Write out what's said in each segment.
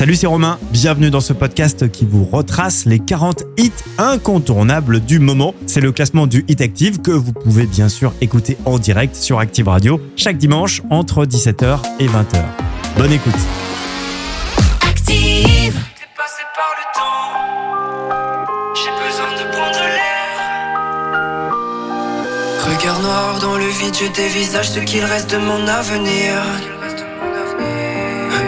Salut, c'est Romain. Bienvenue dans ce podcast qui vous retrace les 40 hits incontournables du moment. C'est le classement du Hit Active que vous pouvez bien sûr écouter en direct sur Active Radio chaque dimanche entre 17h et 20h. Bonne écoute. Active. T'es passé par le temps. J'ai besoin de prendre l'air. Regard noir dans le vide, je dévisage ce qu'il reste de mon avenir.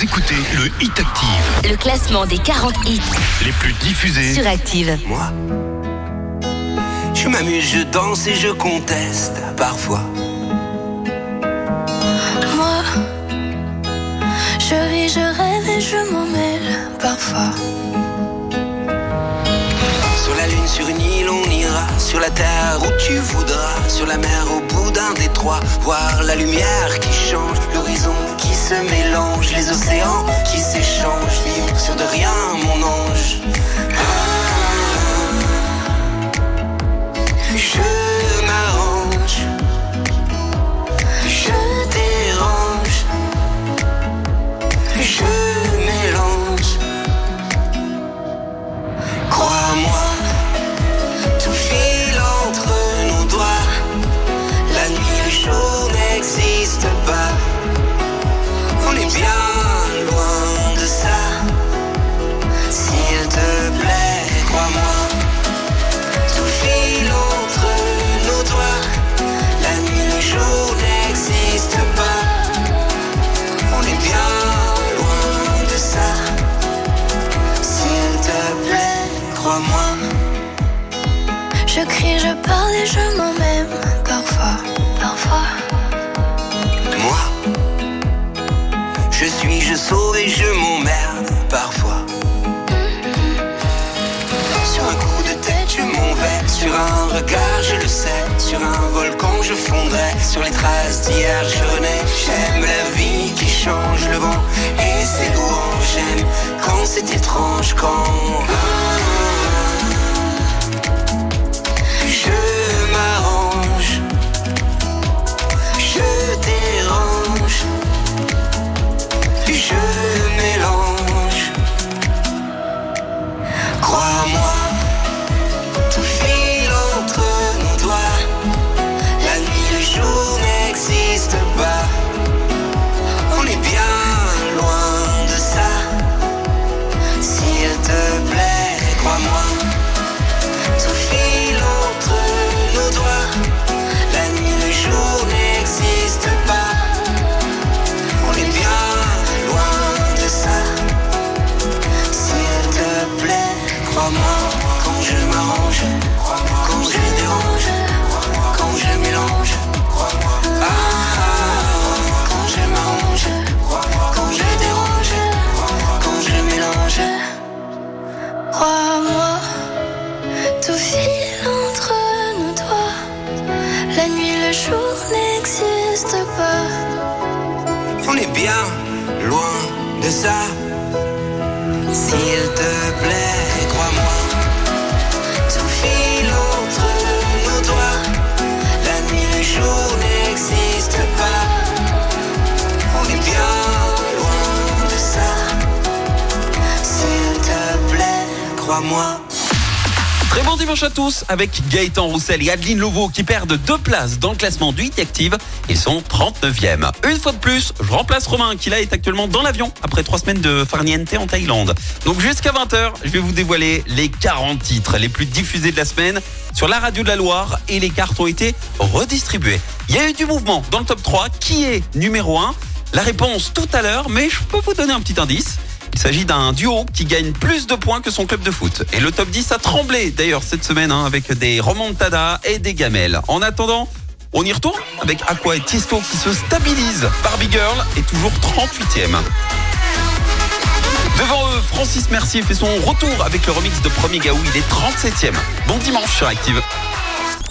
Vous écoutez le Hit Active, Le classement des 40 hits les plus diffusés. sur Active. Moi, je m'amuse, je danse et je conteste parfois. Moi, je vis, je rêve et je m'en mêle parfois. Sur une île, on ira. Sur la terre où tu voudras. Sur la mer, au bout d'un détroit. Voir la lumière qui change. L'horizon qui se mélange. Les océans qui s'échangent. Vivre sur de rien, mon ange. Je m'arrange. Je dérange. Je crie, je m'en même parfois. Parfois. Moi, je suis, je sauve et je m'emmerde parfois. Sur un coup de tête, je m'envers. Sur un regard, je le sais. Sur un volcan, je fondrai. Sur les traces d'hier, je renais. J'aime la vie qui change le vent et ses louanges. J'aime quand c'est étrange, quand. Je dérange. puis je crois-moi. Très bon dimanche à tous avec Gaëtan Roussel et Adeline Lovo qui perdent deux places dans le classement du Hit Active. Ils sont 39e. Une fois de plus, je remplace Romain qui là est actuellement dans l'avion après trois semaines de farniente en Thaïlande. Donc jusqu'à 20h, je vais vous dévoiler les 40 titres les plus diffusés de la semaine sur la radio de la Loire et les cartes ont été redistribuées. Il y a eu du mouvement dans le top 3. Qui est numéro 1 La réponse tout à l'heure, mais je peux vous donner un petit indice. Il s'agit d'un duo qui gagne plus de points que son club de foot. Et le top 10 a tremblé d'ailleurs cette semaine hein, avec des remontadas et des gamelles. En attendant, on y retourne avec Aqua et Tiesto qui se stabilisent. Barbie Girl est toujours 38e. Devant eux, Francis Mercier fait son retour avec le remix de Premier Gaou. Il est 37e. Bon dimanche sur Active.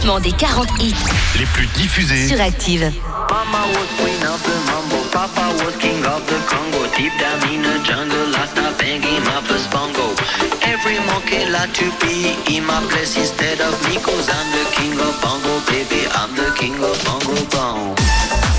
Classement des 40 hits les plus diffusés. sur Active. Mama was queen of the mambo, Papa was king of the Congo. Deep down in the jungle, I started banging my first bongo. Every monkey like to be in my place instead of me, cause I'm the king of bongo, baby. I'm the king of bongo bong.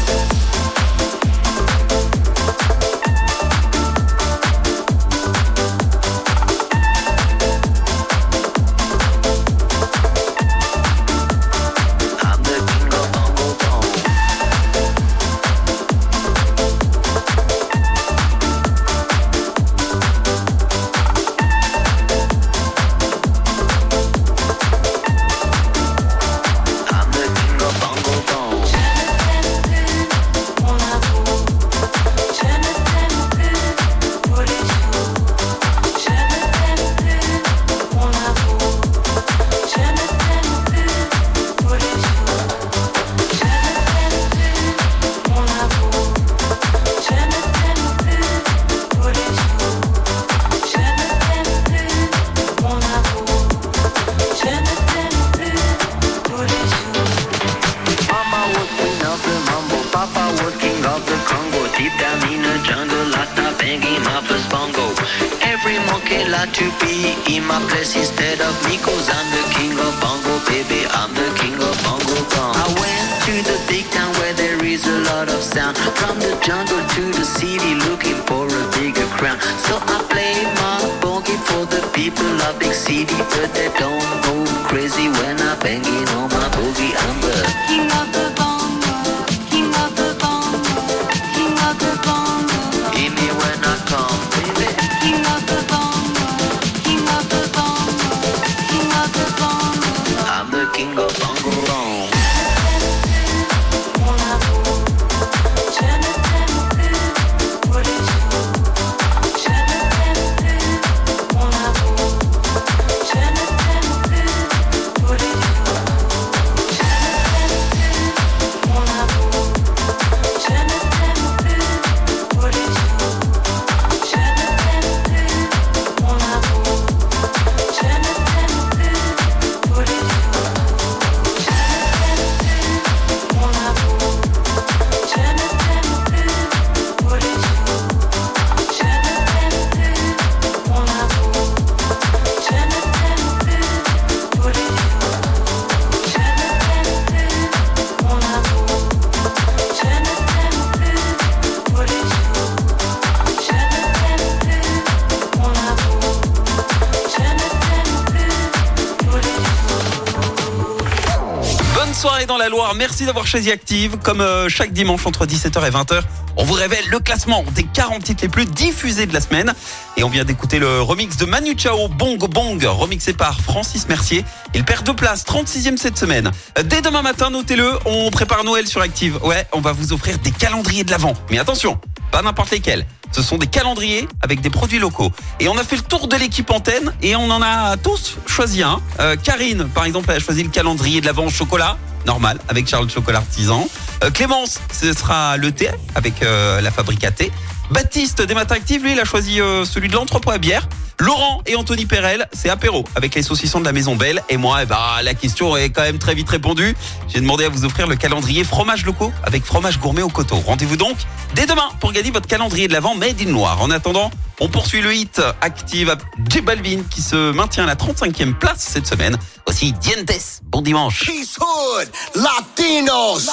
Merci d'avoir choisi Active. Comme euh, chaque dimanche entre 17h et 20h, on vous révèle le classement des 40 titres les plus diffusés de la semaine. Et on vient d'écouter le remix de Manu Chao, Bong Bong, remixé par Francis Mercier. Il perd deux places, 36e cette semaine. Euh, Dès demain matin, notez-le, on prépare Noël sur Active. Ouais, on va vous offrir des calendriers de l'Avent. Mais attention, pas n'importe lesquels. Ce sont des calendriers avec des produits locaux. Et on a fait le tour de l'équipe antenne et on en a tous choisi un. Euh, Karine, par exemple, a choisi le calendrier de l'Avent au chocolat. Normal, avec Charles Chocolat Artisan. Euh, Clémence, ce sera le thé avec euh, la fabrique à thé. Baptiste, des matins actifs, lui, il a choisi euh, celui de l'entrepôt à bière. Laurent et Anthony Perel, c'est apéro avec les saucissons de la Maison Belle. Et moi, eh ben, la question est quand même très vite répondue. J'ai demandé à vous offrir le calendrier fromage locaux avec fromage gourmet au coteau. Rendez-vous donc dès demain pour gagner votre calendrier de l'Avent Made in Loire. En attendant, on poursuit le hit Active J Balvin qui se maintient à la 35e place cette semaine. Aussi Dientes, bon dimanche. Peace Hood, Latinos.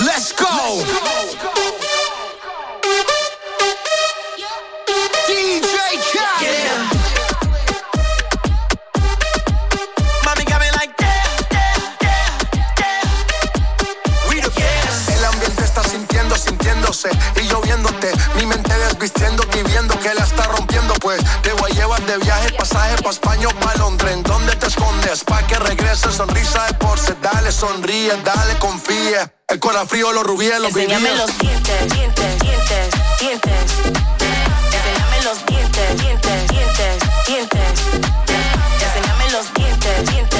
Let's go. El ambiente está sintiendo, sintiéndose y lloviéndote. Mi mente desvistiéndote y viendo que la está rompiendo. Pues te voy a llevar de viaje, pasaje pa' España o pa' Londres. ¿En dónde te escondes? Pa' que regrese, sonrisa de porce. Dale, sonríe, dale, confía. El corazón frío, los rubíes, los Enséñame vivíes. los dientes, dientes, dientes, dientes. Enséñame los dientes, dientes, dientes, dientes. Enséñame los dientes, dientes, dientes,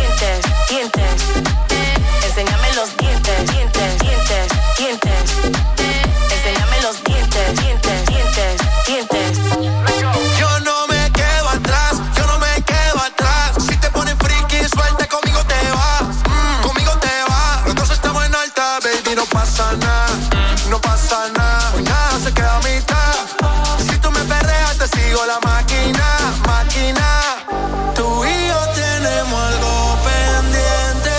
Pasa nada, hoy nada se queda a mitad. Si tú me perreas, te sigo la máquina, máquina. Tú y yo tenemos algo pendiente.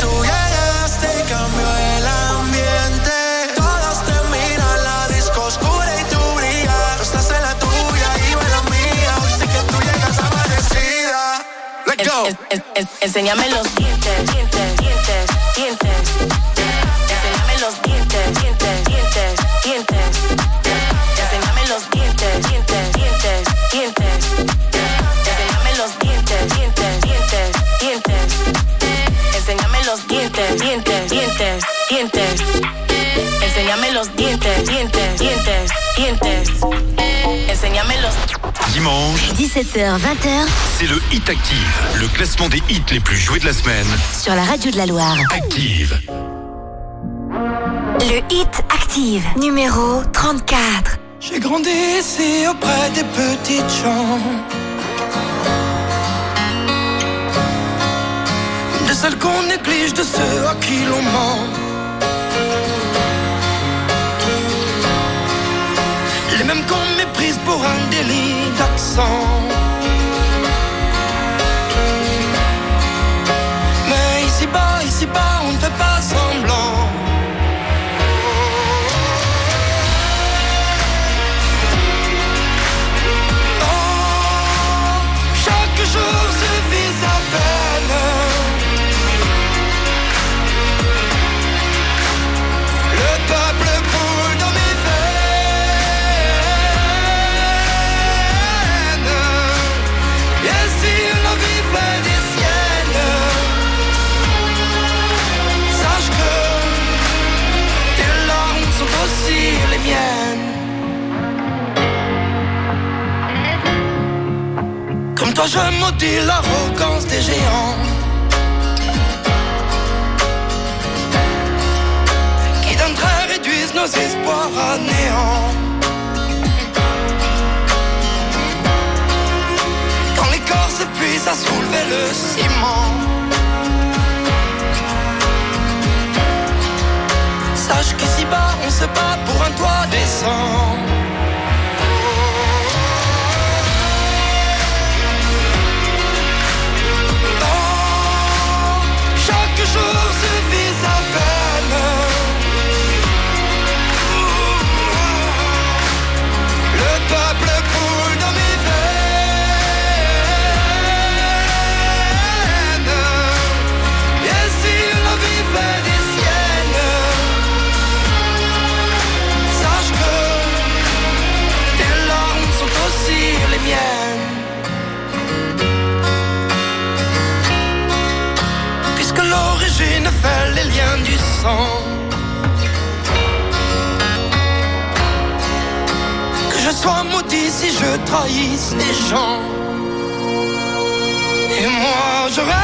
Tú llegaste y cambió el ambiente. Todos te miran, la disco oscura y tú brillas. Tú estás en la tuya y yo en la mía. Hoy sé que tú llegas amanecida. Let's go. En- Enséñame los dientes, dientes. Enséñame los Dimanche, 17h, 20h c'est le Hit Active, le classement des hits les plus joués de la semaine. sur la radio de la Loire. Active. Le hit active, numéro 34. J'ai grandi ici auprès des petites gens. De celles qu'on néglige, de ceux à qui l'on ment. song. Je maudis l'arrogance des géants Qui d'un trait réduisent nos espoirs à néant. Quand les corps s'épuisent à soulever le ciment Sache qu'ici bas on se bat pour un toit décent Que je sois maudit si je trahisse les gens. Et moi je rêve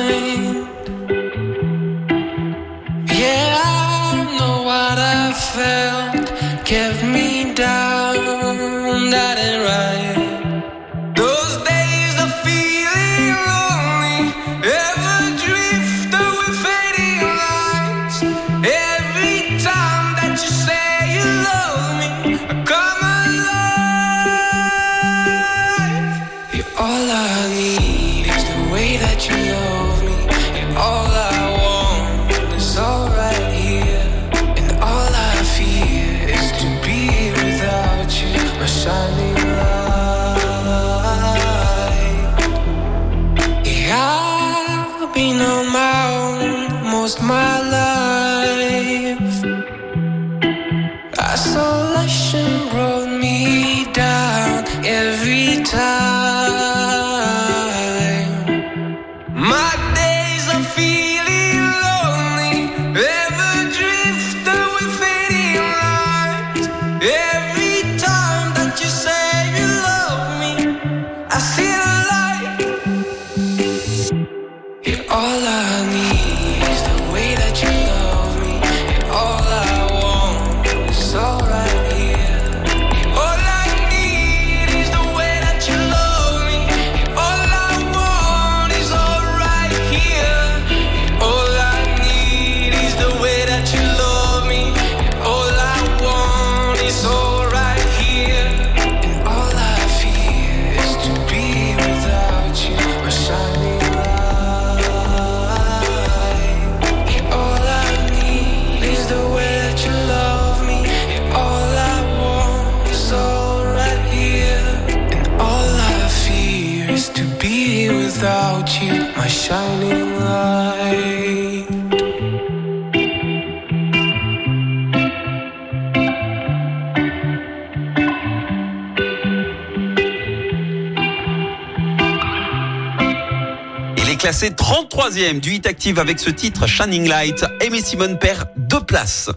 Classé 33e du Hit Active avec ce titre Shining Light. Aimé Simone perd deux places.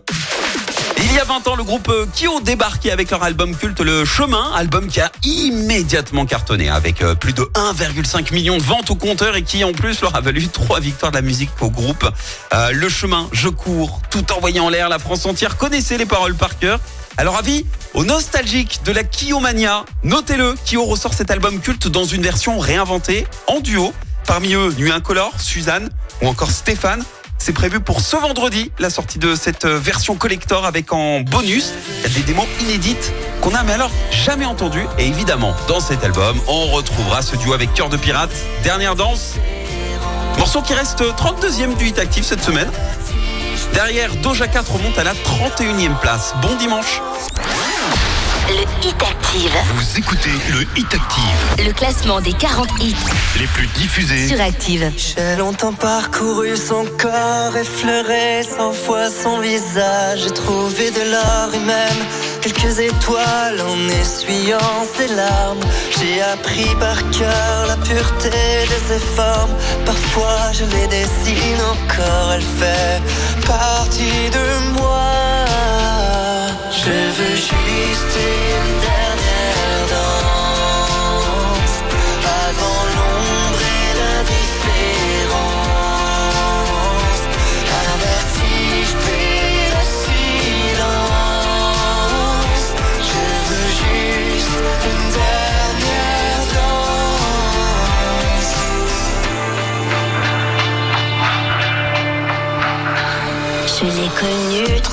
Il y a 20 ans, le groupe Kyo débarquait avec leur album culte Le Chemin, album qui a immédiatement cartonné avec euh, plus de 1,5 million de ventes au compteur et qui en plus leur a valu trois victoires de la musique au groupe. Euh, le Chemin, je cours, tout envoyé en l'air, la France entière connaissait les paroles par cœur. Alors avis aux nostalgiques de la Kyo-mania, notez-le, Kyo ressort cet album culte dans une version réinventée, en duo. Parmi eux, Nuit Incolore, Suzanne ou encore Stéphane. C'est prévu pour ce vendredi, la sortie de cette euh, version collector avec en bonus des démos inédites qu'on n'a mais alors jamais entendues. Et évidemment, dans cet album, on retrouvera ce duo avec Cœur de Pirate, Dernière Danse. Morceau qui reste 32e du hit actif cette semaine. Derrière, Doja 4 remonte à la 31e place. Bon dimanche. Le Hit Active, Vous écoutez le Hit Active, le classement des 40 hits les plus diffusés. sur Active. J'ai longtemps parcouru son corps, effleuré cent fois son visage. J'ai trouvé de l'or et même quelques étoiles en essuyant ses larmes. J'ai appris par cœur la pureté de ses formes. Parfois je les dessine encore, elle fait partie de moi. Je veux juste une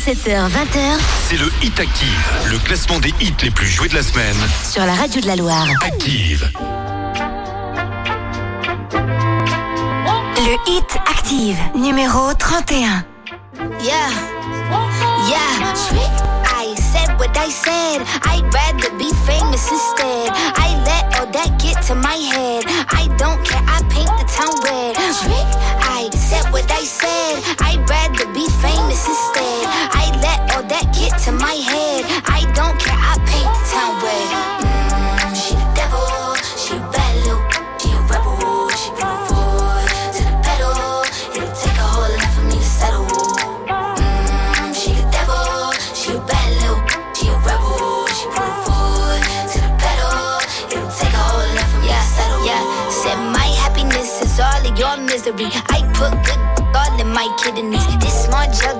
17h-20h, c'est le Hit Active, le classement des hits les plus joués de la semaine. Sur la radio de la Loire. Active. Le Hit Active, numéro 31. Yeah, yeah, I said what I said, to my head. I don't care. I paint the town red. Mm, she the devil. She a bad little. She a rebel. She put her foot to the pedal. It'll take a whole lot for me to settle. Mm, she the devil, she a bad little, she a rebel. She put her foot to the pedal. It'll take a whole lot for me to settle. Yeah, said my happiness is all of your misery. I put good all in my kidneys. This small gel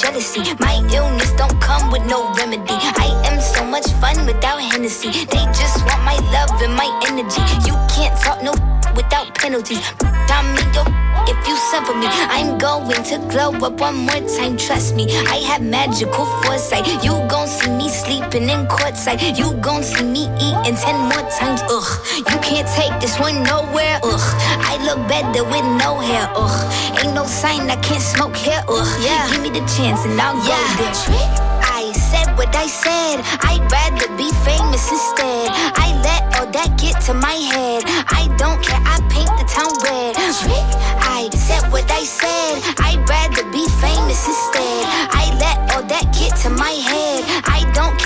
jealousy. My illness don't come with no remedy. I am so much fun without Hennessy. They just want my love and my energy. You can't talk no without penalties. I'm in your if you suffer me, I'm going to glow up one more time. Trust me, I have magical foresight. You gon' see me sleeping in courtside. You gon' see me eating ten more times. Ugh, you can't take this one nowhere. Ugh, look better with no hair. Ugh, ain't no sign I can't smoke here. Ugh, yeah, give me the chance and I'll go there. I said what I said. I'd rather be famous instead. I let all that get to my head. I don't care. I paint the town red. I said what I said. I'd rather be famous instead. I let all that get to my head. I don't care.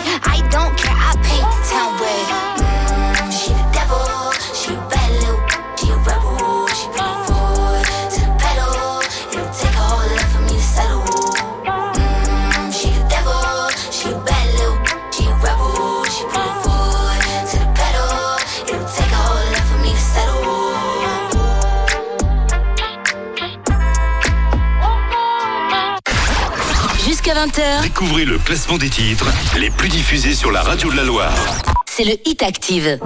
Découvrez le classement des titres les plus diffusés sur la radio de la Loire. C'est le Hit Active.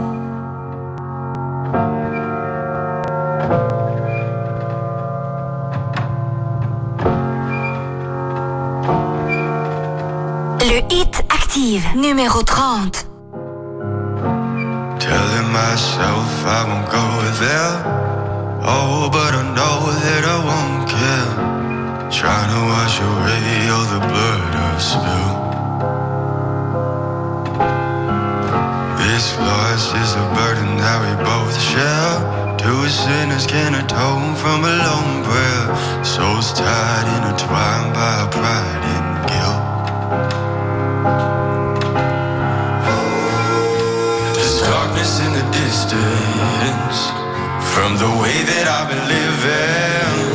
Le Hit Active, numéro 30. Trying to wash away all the blood I've spilled. This loss is a burden that we both share. Two sinners can atone from a lone prayer. Souls tied, intertwined by pride and guilt. There's darkness in the distance from the way that I've been living,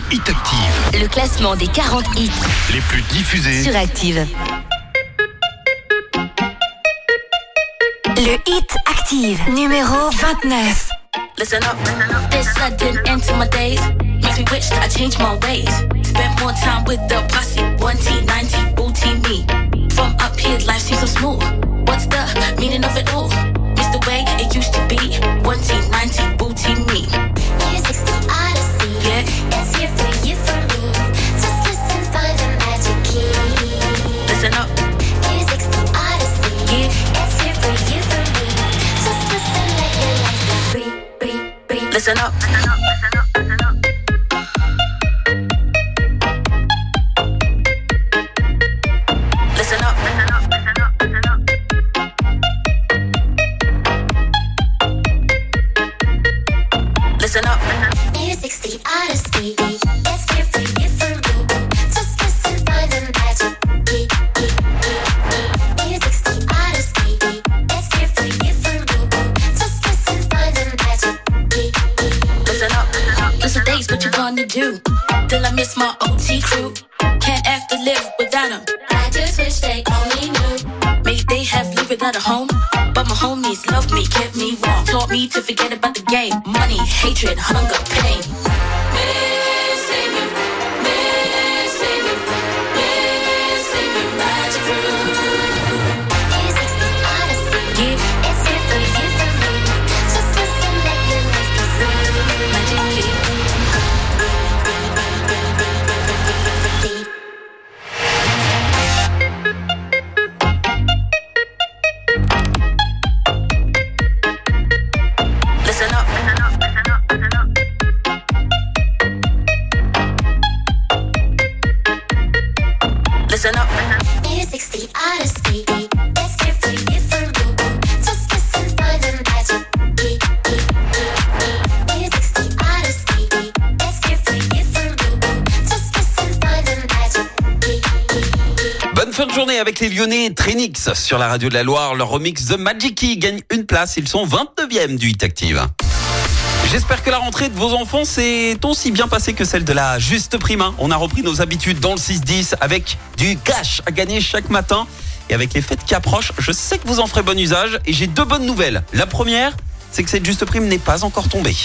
Le Hit Active, le classement des 40 hits les plus diffusés. sur Active. Le Hit Active, numéro 29. Listen up. This sudden end to my days makes me wish that I changed my ways. Spent more time with the posse, 1T, 90, booty me. From up here, life seems so smooth. What's the meaning of it all? It's the way it used to be. 1T, 90, booty me. It's here for you, for me. Just listen, the magic key. Listen up. Music's the odyssey. Yeah. It's here for you, for me. Just listen, let your life be free, free, free. Listen up. Sur la radio de la Loire. Leur remix The Magic Key gagne une place. Ils sont 29e du Hit Active. J'espère que la rentrée de vos enfants s'est aussi bien passée que celle de la juste prime. hein. On a repris nos habitudes dans le 6-10 avec du cash à gagner chaque matin. Et avec les fêtes qui approchent, je sais que vous en ferez bon usage. Et j'ai deux bonnes nouvelles. La première, c'est que cette juste prime n'est pas encore tombée.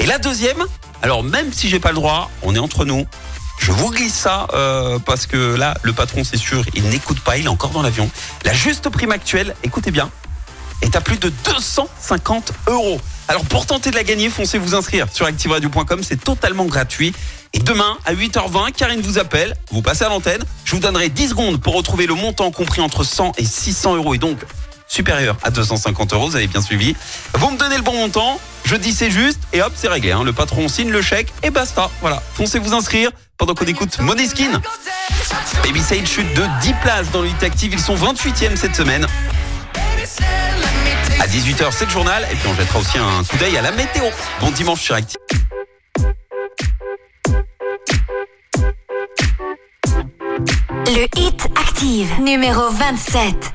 Et la deuxième, alors même si j'ai pas le droit, on est entre nous. Je vous glisse ça euh, parce que là, le patron, c'est sûr, il n'écoute pas, il est encore dans l'avion. La juste prime actuelle, écoutez bien, est à plus de 250 euros. Alors pour tenter de la gagner, foncez vous inscrire sur activeradio.com, c'est totalement gratuit. Et demain à 8h20, Karine vous appelle, vous passez à l'antenne, je vous donnerai 10 secondes pour retrouver le montant compris entre 100 et 600 euros et donc supérieur à 250 euros, vous avez bien suivi. Vous me donnez le bon montant, je dis c'est juste et hop c'est réglé. hein. Le patron signe le chèque et basta. Voilà, foncez vous inscrire pendant qu'on écoute Moneskin. Baby Sage chute de 10 places dans le hit active, ils sont 28e cette semaine. À 18h, c'est le journal. Et puis on jettera aussi un coup d'œil à la météo. Bon dimanche sur Active. Le Hit Active, numéro 27.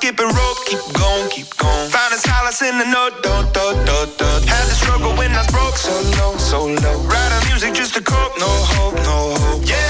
skipping rope, keep going, keep going. Finding solace in the note, do, do, do, do. Had to struggle when I was broke, so low, so low. Writing music just to cope, no hope, no hope. Yeah,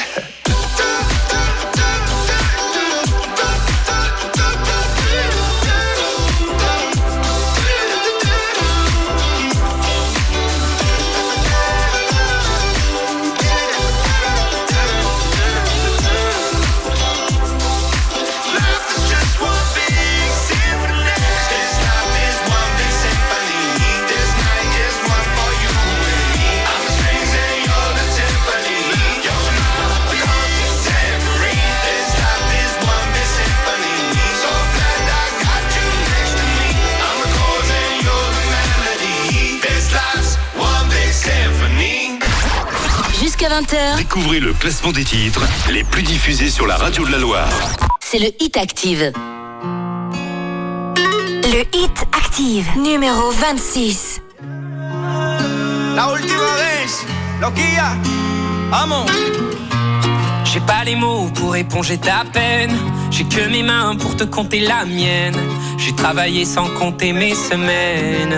20h, Découvrez le classement des titres les plus diffusés sur la radio de la Loire. c'est le Hit Active. Le Hit Active, numéro 26. La última vez, loquilla, vamos. J'ai pas les mots pour éponger ta peine. J'ai que mes mains pour te compter la mienne. J'ai travaillé sans compter mes semaines.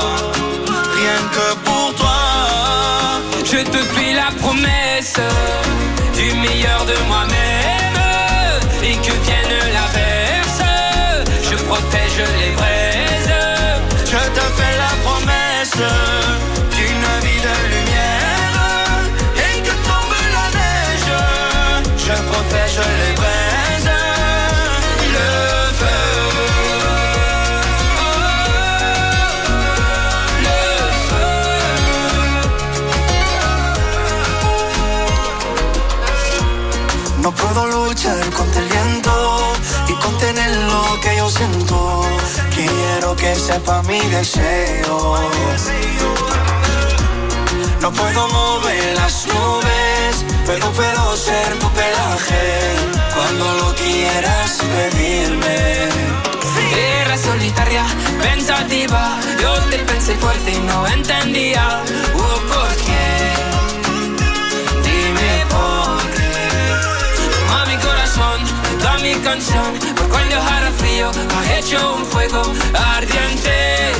la promesse du meilleur de moi-même que sepa mi deseo. No puedo mover las nubes, pero puedo ser tu cuando lo quieras pedirme. Era solitaria, pensativa, yo te pensé fuerte y no entendía uh, por qué. Mi canción, por cuando hará frío, ha hecho un fuego ardiente.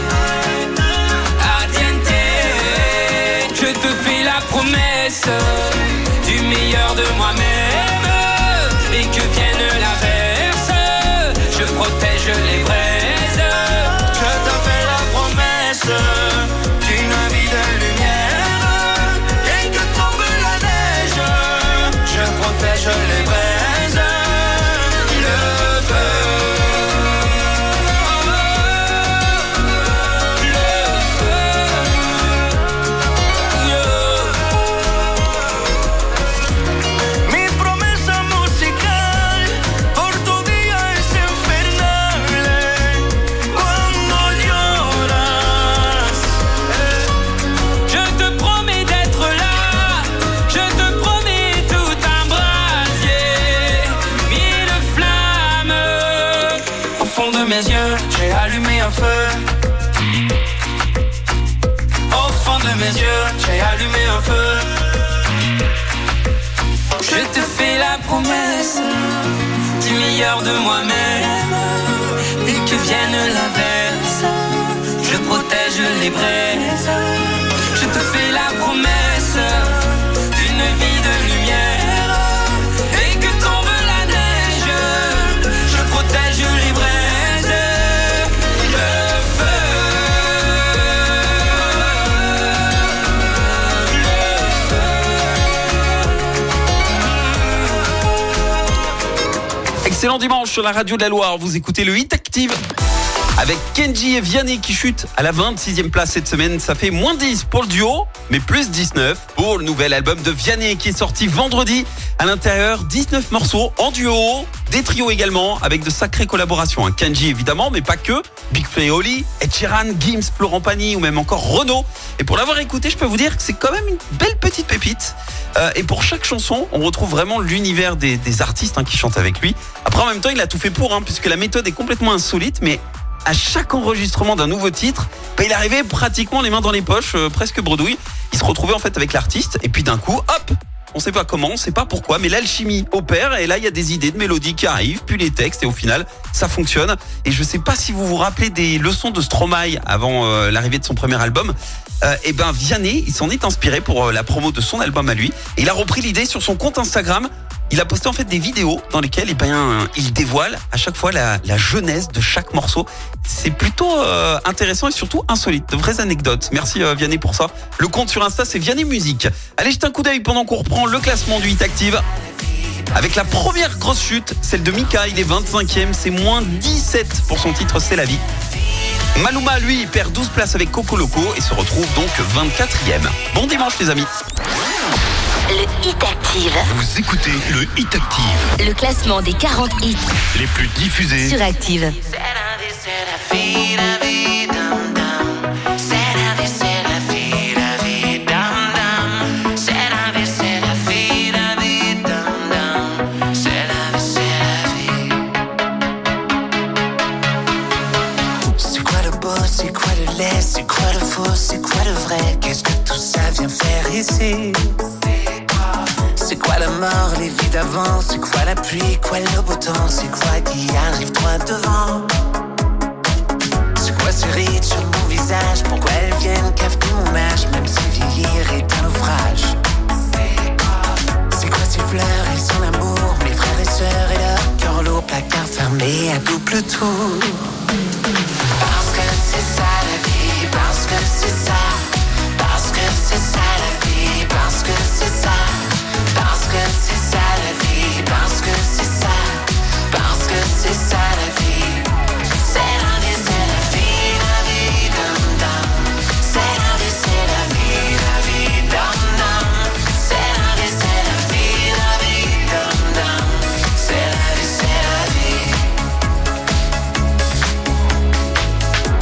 Ardiente. Je te fais la promesse du meilleur de moi-même de moi-même et que vienne l'averse, je protège les braises. Dimanche sur la radio de la Loire. Vous écoutez le Hit Active avec Kenji et Vianney qui chutent à la 26e place cette semaine. Ça fait moins 10 pour le duo, mais plus 19 pour le nouvel album de Vianney qui est sorti vendredi. À l'intérieur, 19 morceaux en duo, des trios également, avec de sacrées collaborations. hein. Kenji évidemment, mais pas que. Big et Oli, Ed Gims, Florent Pagny ou même encore Renaud. Et pour l'avoir écouté, je peux vous dire que c'est quand même une belle petite pépite. Euh, et pour chaque chanson, on retrouve vraiment l'univers des, des artistes hein, qui chantent avec lui. Après, en même temps, il a tout fait pour, hein, puisque la méthode est complètement insolite, mais à chaque enregistrement d'un nouveau titre, bah, il arrivait pratiquement les mains dans les poches, euh, presque bredouille. Il se retrouvait en fait avec l'artiste, et puis d'un coup, hop on sait pas comment, on sait pas pourquoi, mais l'alchimie opère et là il y a des idées de mélodies qui arrivent, puis les textes et au final ça fonctionne. Et je sais pas si vous vous rappelez des leçons de Stromae avant euh, l'arrivée de son premier album. Euh, et ben Vianney, il s'en est inspiré pour euh, la promo de son album à lui. Et il a repris l'idée sur son compte Instagram. Il a posté en fait des vidéos dans lesquelles eh ben, il dévoile à chaque fois la, la jeunesse de chaque morceau. C'est plutôt euh, intéressant et surtout insolite, de vraies anecdotes. Merci euh, Vianney pour ça. Le compte sur Insta c'est Vianney Musique. Allez jetez un coup d'œil pendant qu'on reprend le classement du Hit Active. Avec la première grosse chute, celle de Mika, il est 25e, c'est moins 17 pour son titre C'est la vie. Maluma, lui, perd 12 places avec Coco Loco et se retrouve donc 24e. Bon dimanche les amis. Le Hit Active. Vous écoutez le Hit Active, Le classement des 40 hits les plus diffusés. sur Active. C'est quoi le beau, c'est quoi le laid, c'est quoi le faux, c'est quoi le vrai? Qu'est-ce que tout ça vient faire ici? C'est quoi le mort, les vies d'avant? C'est quoi la pluie, quoi le beau temps? C'est quoi qui arrive droit devant? C'est quoi ce rite sur mon visage? Pourquoi elles viennent cafeter mon âge? Même si vieillir est un naufrage. C'est quoi ces fleurs? Et son amour Mes frères et sœurs et leur cœur lourd Placard fermé à double tour. Parce que c'est ça la vie Parce que c'est ça. Parce que c'est ça la vie Parce que c'est ça que c'est ça la vie Parce que c'est ça Parce que c'est ça la vie C'est la vie, la vie, la vie dum dum C'est la vie, c'est la vie, la vie dum dum C'est la vie, la vie, la vie dum dum C'est la vie, c'est la vie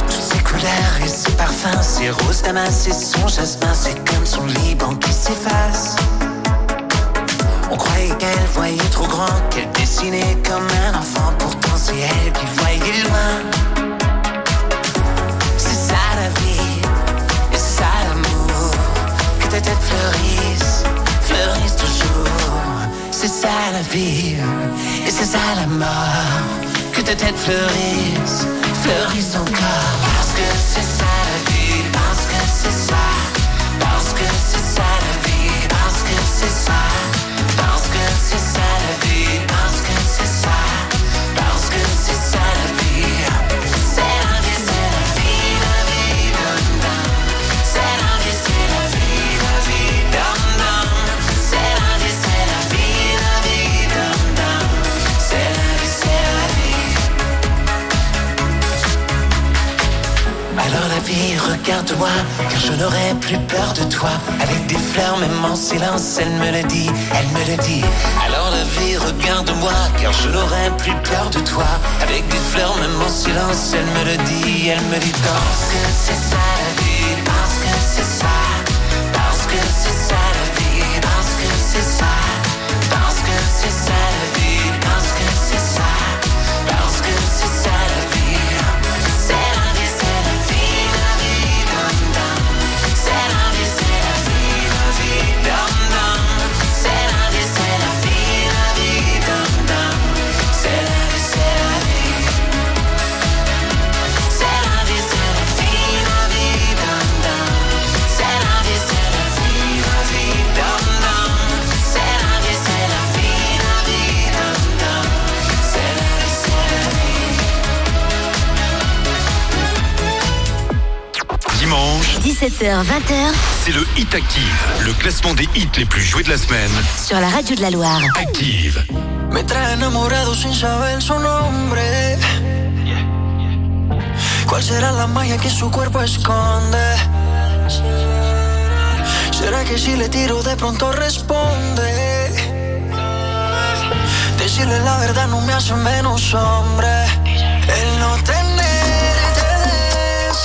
Toutes ces couleurs et ces parfums, ces roses damas et son jasmin, c'est comme son Liban qui s'efface. On croyait qu'elle voyait trop grand, qu'elle dessinait comme un enfant, pourtant c'est elle qui voyait loin. C'est ça la vie, et c'est ça l'amour, que ta tête fleurisse, fleurisse toujours. C'est ça la vie, et c'est ça la mort, que ta tête fleurisse, fleurisse encore. Parce que c'est ça la vie, parce que c'est ça, parce que c'est ça la vie, parce que c'est ça, que Vie, regarde-moi, car je n'aurai plus peur de toi. Avec des fleurs, même en silence, elle me le dit, elle me le dit. Alors la vie, regarde-moi, car je n'aurai plus peur de toi. Avec des fleurs, même en silence, elle me le dit, elle me dit parce que c'est ça 17h-20h, c'est le Hit Active, le classement des hits les plus joués de la semaine. Sur la radio de la Loire. Active. Me trae enamorado sin saber su nombre. ¿Cuál será la magia que su cuerpo esconde? ¿Será que si le tiro de pronto responde? Decirle la verdad no me hace menos hombre. Él no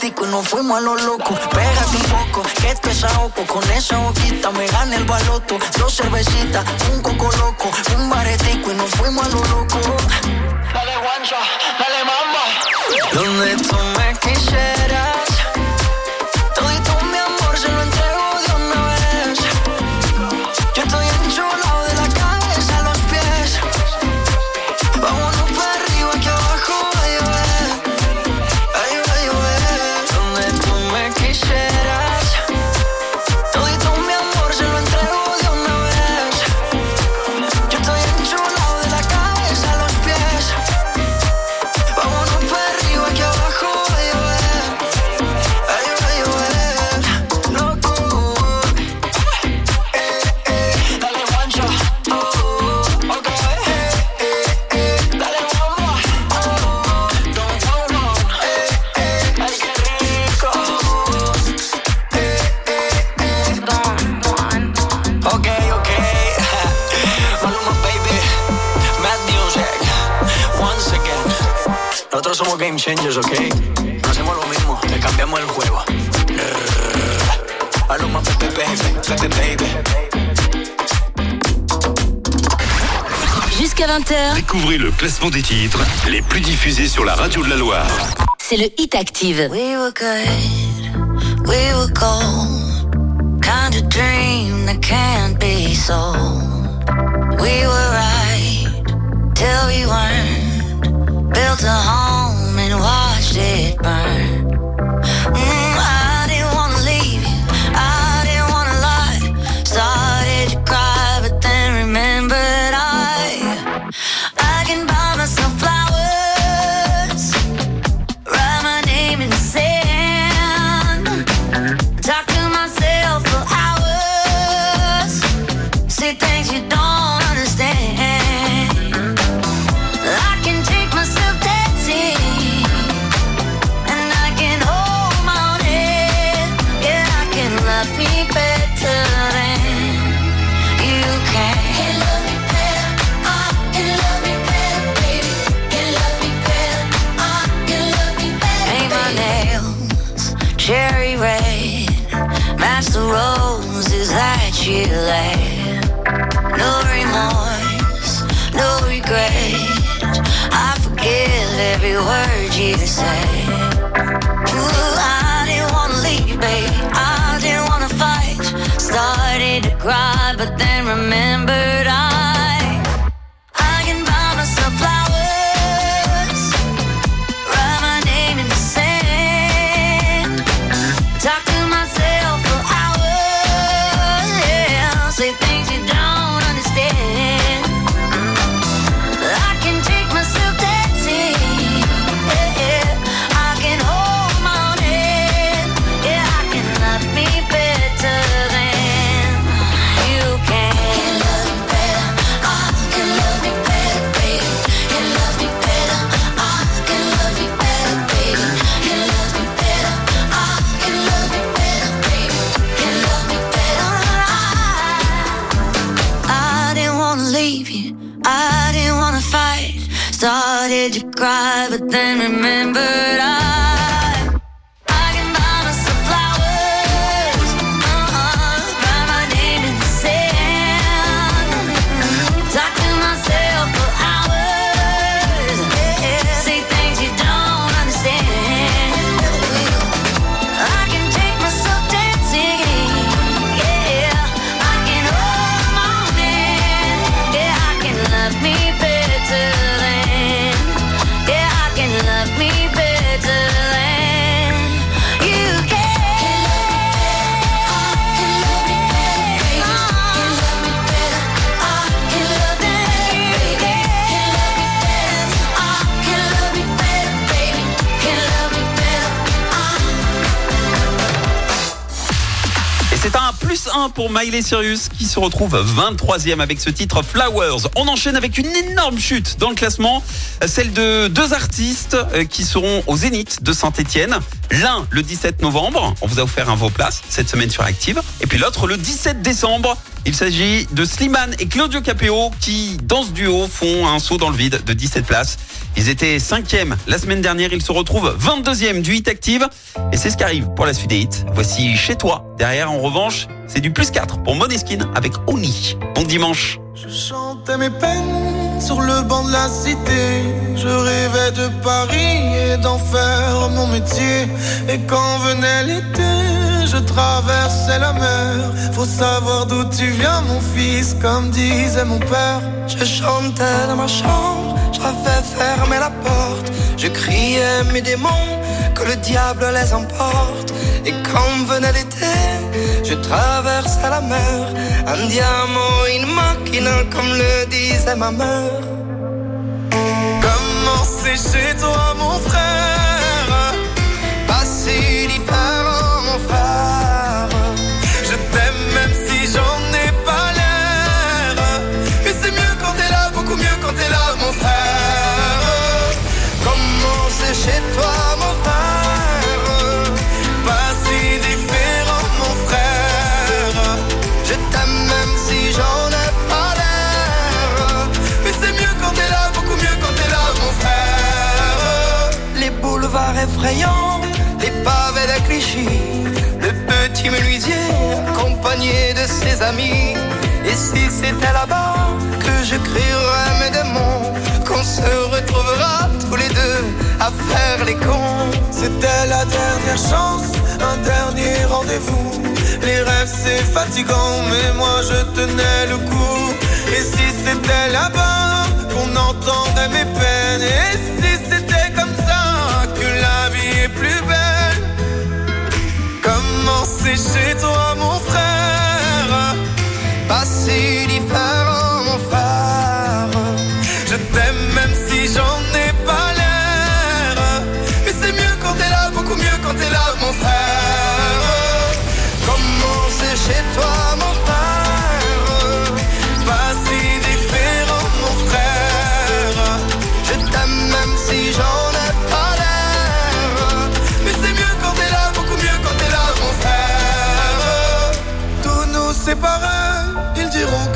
Un baretico y nos fuimos a lo loco. Pégate un poco, que esto es ahogo. Con esa boquita me gana el baloto. Dos cervecitas, un coco loco. Un baretico y nos fuimos a lo loco. Dale guancha, dale mamba. Donde tú me quisieras. Game changers, ¿ok? No hacemos lo mismo, le cambiamos el juego. A lo más baby, baby. Jusqu'à 20h, Découvrez le classement des titres les plus diffusés sur la radio de la Loire. c'est le Hit Active. We were good, we were gold. Kind of dream that can't be sold. We were right till we weren't. Built a home and watched it burn. Pour Miley Cyrus qui se retrouve 23e avec ce titre Flowers. On enchaîne avec une énorme chute dans le classement, celle de deux artistes euh, qui seront au Zénith de Saint-Etienne. L'un le 17 novembre, on vous a offert un vos places cette semaine sur Active. Et puis l'autre le 17 décembre. Il s'agit de Slimane et Claudio Capéo qui, dans ce duo, font un saut dans le vide de 17 places. Ils étaient 5e la semaine dernière, ils se retrouvent 22e du Hit Active. Et c'est ce qui arrive pour la suite des hits. Voici Chez toi. Derrière, en revanche, c'est du plus 4 pour Moneskin avec Oni. Bon dimanche. Je chantais mes peines sur le banc de la cité. Je rêvais de Paris et d'en faire mon métier. Et quand venait l'été, je traversais la mer. Faut savoir d'où tu viens, mon fils, comme disait mon père. Je chantais dans ma chambre, j'avais fermé la porte. Je criais mes démons, que le diable les emporte. Et quand venait l'été, je traversais la mer. Un diamant, une machina, comme le disait ma mère. Comment c'est chez toi, mon frère? Pas si Et si c'était là-bas que je crierais mes démons, qu'on se retrouvera tous les deux à faire les cons. C'était la dernière chance, un dernier rendez-vous. Les rêves c'est fatigant, mais moi je tenais le coup. Et si c'était là-bas qu'on entendait mes peines, et si c'était comme ça que la vie est plus belle? Comment c'est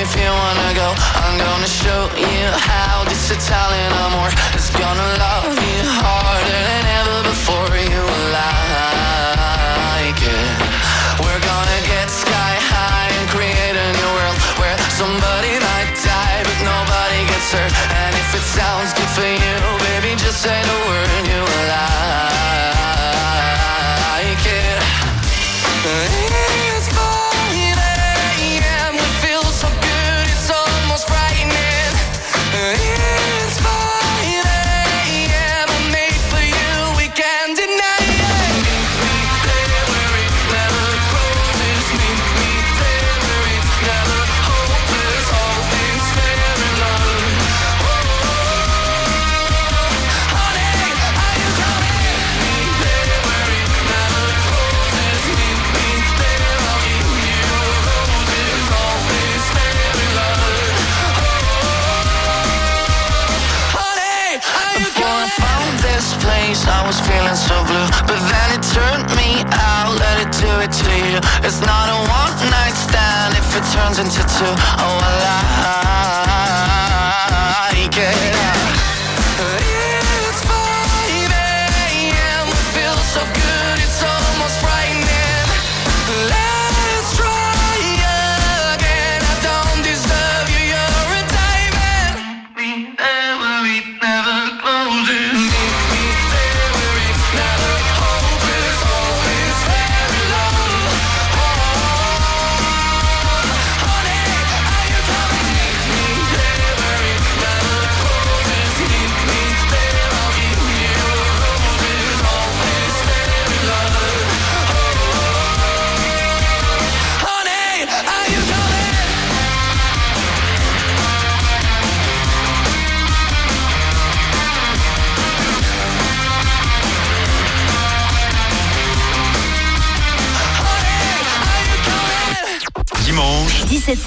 If you wanna go, I'm gonna show you how this Italian amor is gonna love you harder than ever before you like it. We're gonna get sky high and create a new world where somebody might die, but nobody gets hurt. And if it sounds good for you, baby, just say the word was feeling so blue. But then it turned me out, let it do it to you. It's not a one night stand if it turns into two. Oh, I like it.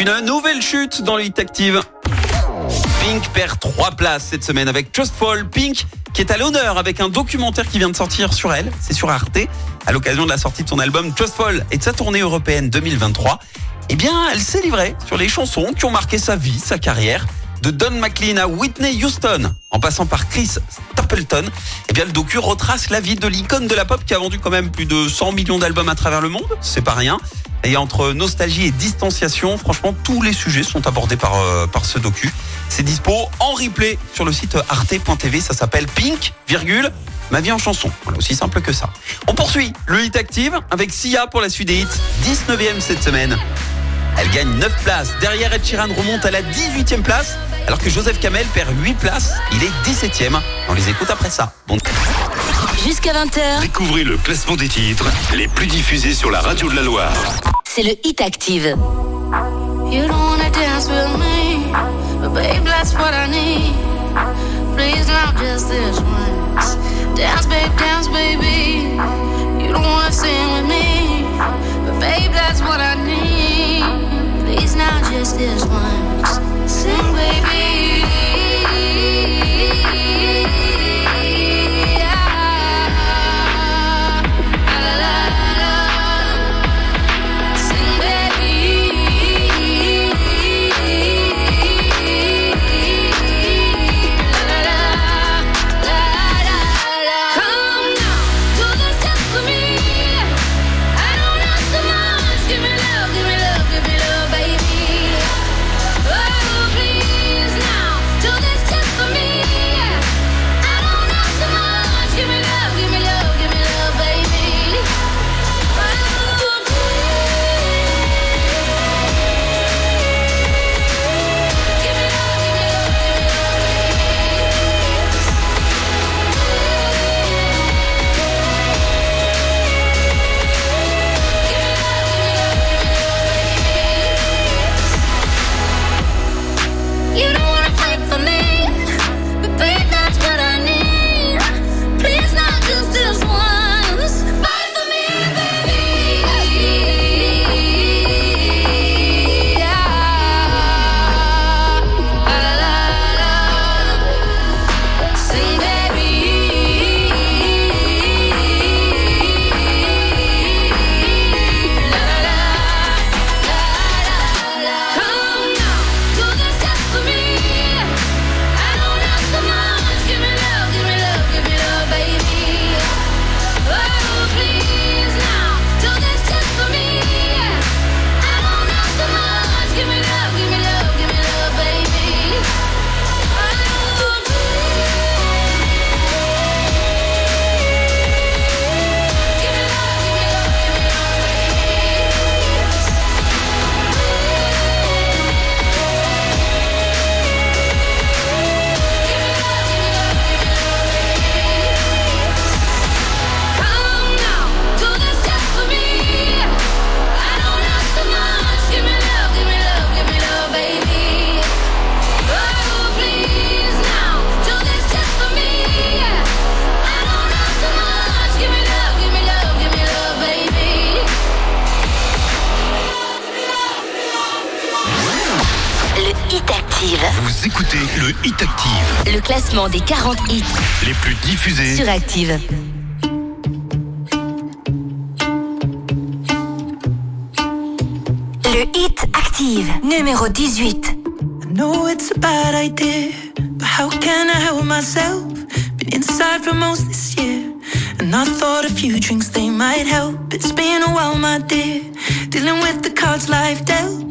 Une nouvelle chute dans le Hit Active. Pink perd trois places cette semaine avec Just Fall. Pink qui est à l'honneur avec un documentaire qui vient de sortir sur elle, c'est sur Arte, à l'occasion de la sortie de son album Just Fall et de sa tournée européenne 2023. Eh bien, elle s'est livrée sur les chansons qui ont marqué sa vie, sa carrière. De Don McLean à Whitney Houston, en passant par Chris Stapleton, eh bien le docu retrace la vie de l'icône de la pop qui a vendu quand même plus de 100 millions d'albums à travers le monde, c'est pas rien. Et entre nostalgie et distanciation, franchement, tous les sujets sont abordés par, euh, par ce docu. C'est dispo en replay sur le site arte.tv, ça s'appelle Pink, virgule, ma vie en chanson. Voilà, aussi simple que ça. On poursuit le hit active avec Sia pour la suite des hits, 19e cette semaine. Elle gagne 9 places. Derrière, Ed Sheeran remonte à la 18e place, alors que Joseph Kamel perd 8 places. Il est 17e. On les écoute après ça. Bon. Jusqu'à 20h, Découvrez le classement des titres les plus diffusés sur la radio de la Loire. c'est le Hit Active. You don't wanna dance with me, but babe, that's what I need. Please, not just this once. Dance, babe, dance, baby. You don't wanna sing with me, but babe, that's what I need. Please, not just this once. Dancing, baby. Écoutez le Hit Active, Le classement des 40 hits les plus diffusés. sur Active. Le Hit Active, numéro 18. I know it's a bad idea, but how can I help myself? Been inside for most this year, and I thought a few drinks they might help. It's been a while, my dear, dealing with the cards life dealt.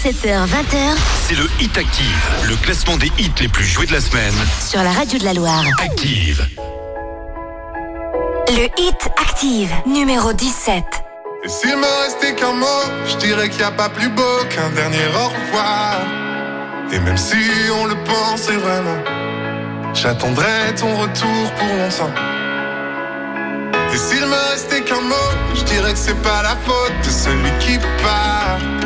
17h-20h, c'est le Hit Active, le classement des hits les plus joués de la semaine. Sur la radio de la Loire. Active. Le Hit Active, numéro 17. Et s'il me restait qu'un mot, je dirais qu'il n'y a pas plus beau qu'un dernier au revoir. Et même si on le pensait vraiment, j'attendrai ton retour pour longtemps. Et s'il me restait qu'un mot, je dirais que c'est pas la faute de celui qui part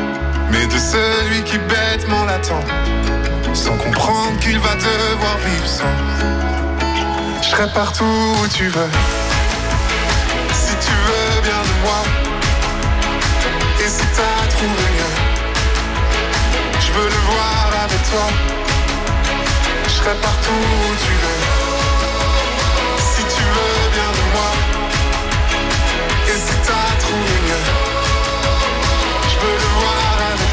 mais de celui qui bêtement l'attend, sans comprendre qu'il va devoir vivre sans. Je serai partout où tu veux, si tu veux bien de moi. Et si t'as trouvé mieux, je veux le voir avec toi. Je serai partout où tu veux. Si tu veux bien de moi. Et si t'as trouvé mieux,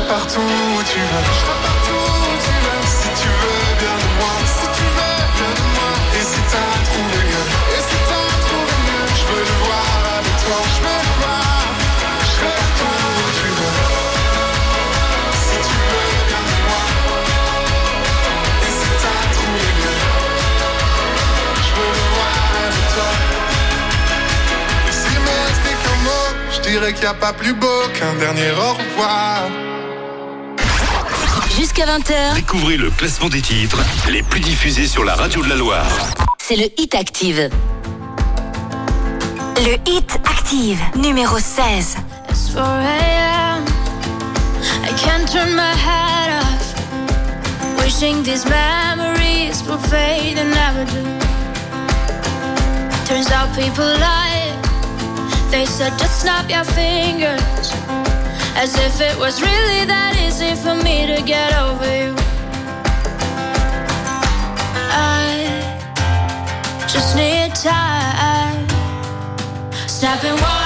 partout où tu veux. Je serai partout où tu veux. Si tu veux bien de moi, si tu veux bien de moi. Et si t'as trouvé mieux, et si t'as trouvé mieux, je veux le voir avec toi. Je veux le voir. Je serai partout où tu veux. Si tu veux bien de moi. Et si t'as trouvé mieux, je veux le voir avec toi. Et s'il me restait qu'un mot, je dirais qu'il n'y a pas plus beau qu'un dernier au revoir. Jusqu'à 20h, Découvrez le classement des titres les plus diffusés sur la radio de la Loire. c'est le hit active. Le hit active, numéro 16. It's 4 a.m. I can't turn my head off. Wishing these memories will fade and never do. Turns out people lie. They said just snap your fingers. As if it was really that easy for me to get over you. I just need time. Snapping one,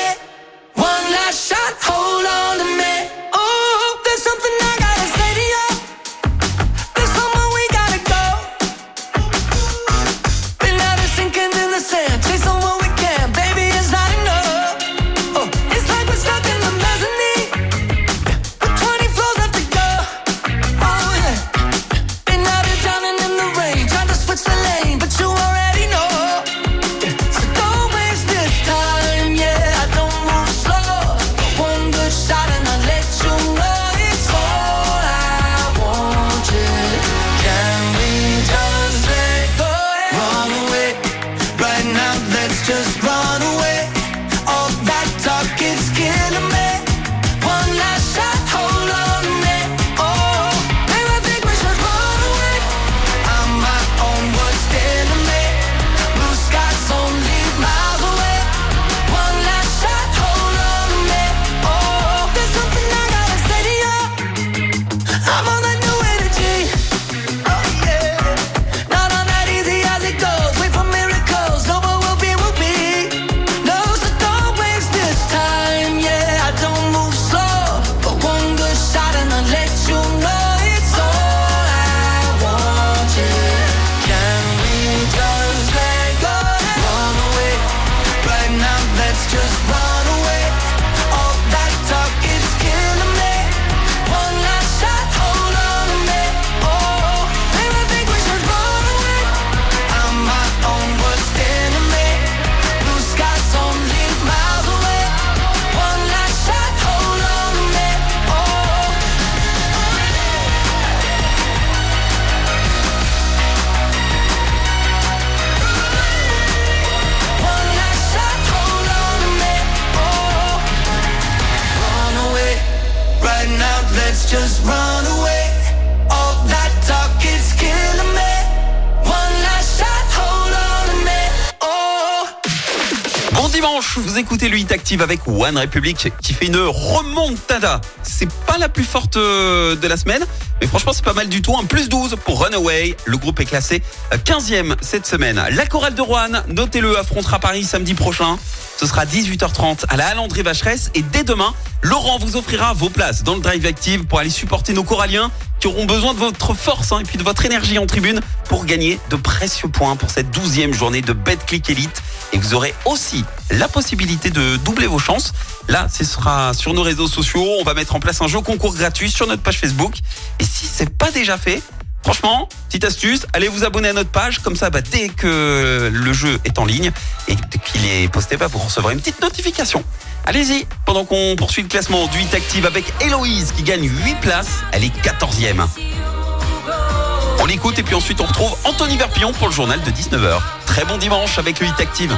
Active avec One Republic qui fait une remontada. C'est pas la plus forte euh, de la semaine, mais franchement c'est pas mal du tout. Un plus 12 pour Runaway. Le groupe est classé euh, 15e cette semaine. La chorale de Rouen, notez-le, affrontera Paris samedi prochain. Ce sera 18h30 à la Halle André Vacheresse. Et dès demain, Laurent vous offrira vos places dans le Drive Active pour aller supporter nos coralliens qui auront besoin de votre force hein, et puis de votre énergie en tribune pour gagner de précieux points pour cette 12e journée de BetClick Elite. Et vous aurez aussi la possibilité de doubler vos chances. Là, ce sera sur nos réseaux sociaux. On va mettre en place un jeu concours gratuit sur notre page Facebook si c'est pas déjà fait, Franchement, petite astuce, allez vous abonner à notre page, comme ça, bah, dès que le jeu est en ligne et qu'il est posté, bah, vous recevrez une petite notification. Allez-y, pendant qu'on poursuit le classement du 8 Active avec Héloïse qui gagne 8 places, elle est 14e. On l'écoute et puis ensuite on retrouve Anthony Verpillon pour le journal de 19h. Très bon dimanche avec le 8 Active.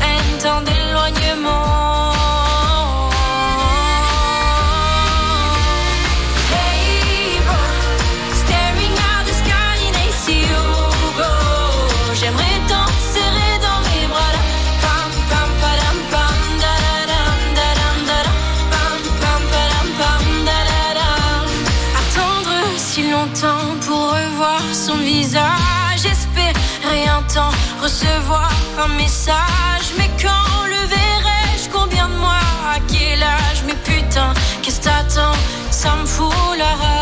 un message, mais quand le verrai-je? Combien de mois? À quel âge Mais putain, qu'est-ce t'attends? Ça me fout la rage.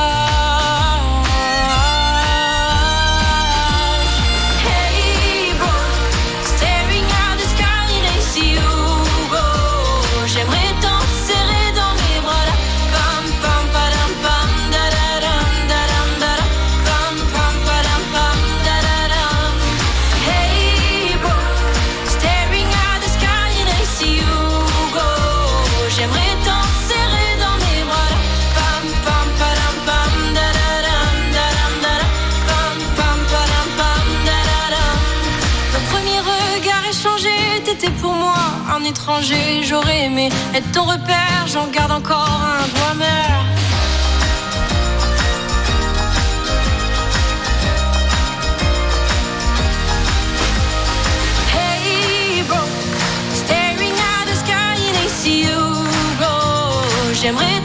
étranger, j'aurais aimé être ton repère, j'en garde encore un doigt mère. Hey bro, staring at the sky and I see you go. J'aimerais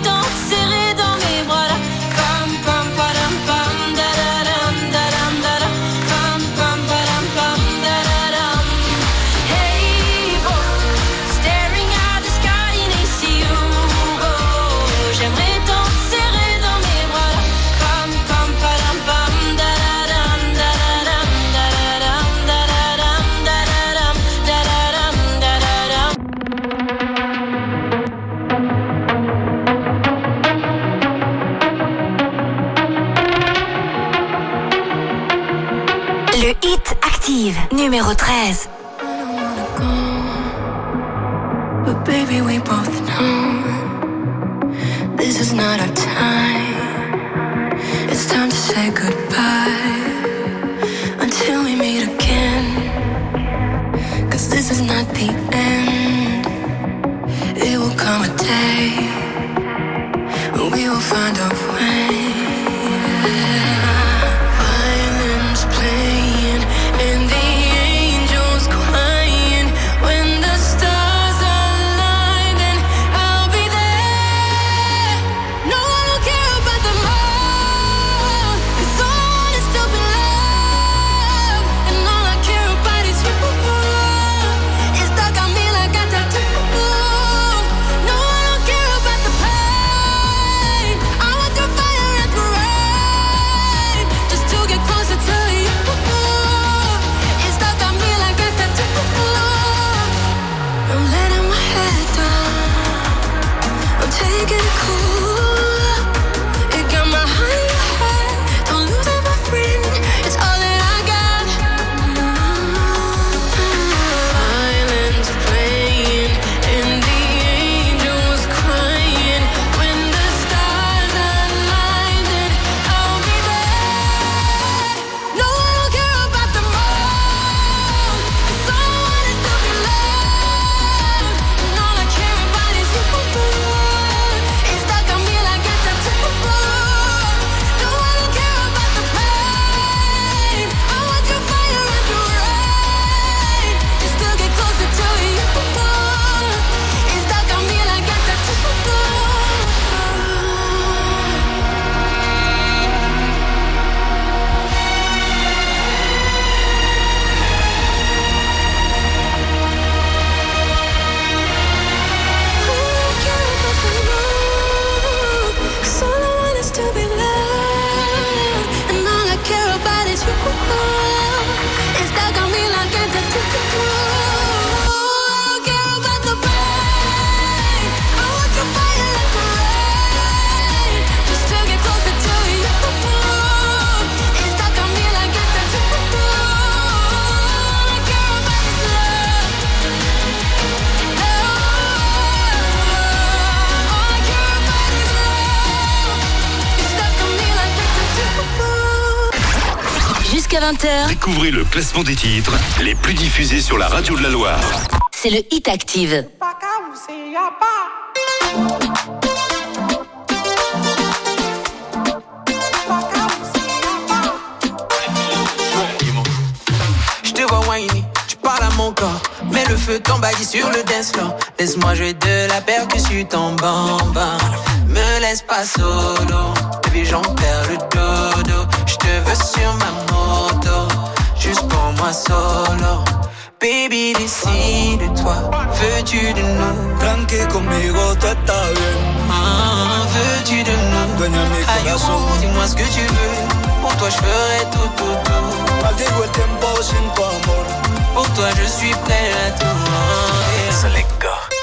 13h13. Découvrez le classement des titres les plus diffusés sur la radio de la Loire. c'est le Hit Active. Je te vois whiny, tu parles à mon corps. Mets le feu, t'embadis sur le dance floor. Laisse-moi jouer de la percussion en bamba. Me laisse pas solo, baby j'en perds le dodo. Je te veux sur ma moto, moi solo. Baby décide-toi, veux-tu de nous? Tranqui conmigo, tú estás bien. Ah, veux-tu de nous? Dueña mi corazón. oh, dis-moi ce que tu veux. Pour toi, je ferai tout, tout, tout. Maldigo el tiempo sin tu amor. Pour toi, je suis prêt à tout. So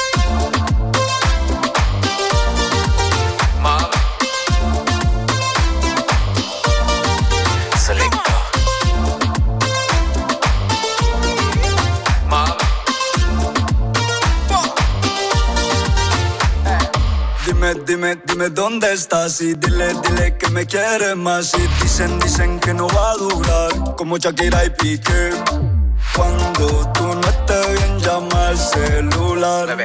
Dime, dime, dónde estás y dile, dile que me quieres más y dicen, dicen que no va a durar como Shakira y Piqué. Cuando tú no estés bien llama al celular.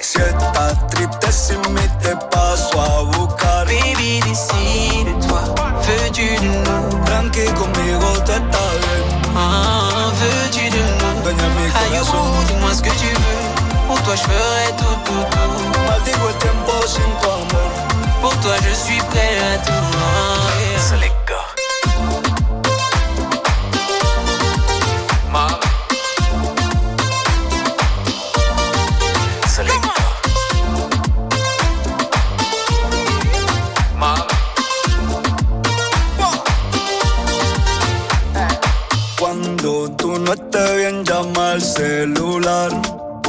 Si estás triste sin mí te paso a buscar. Baby, décide-toi, veux-tu de nous? Tranqui conmigo tú estás bien. Ah, veux-tu de nous? De mi corazón. oh, dis-moi ce que tu veux. Pour toi, je ferai tout, tout, tout. Maldigo el tiempo sin tu amor. Pour toi, je suis prêt à tout. Let go. Cuando tú no estés bien, llama al celular.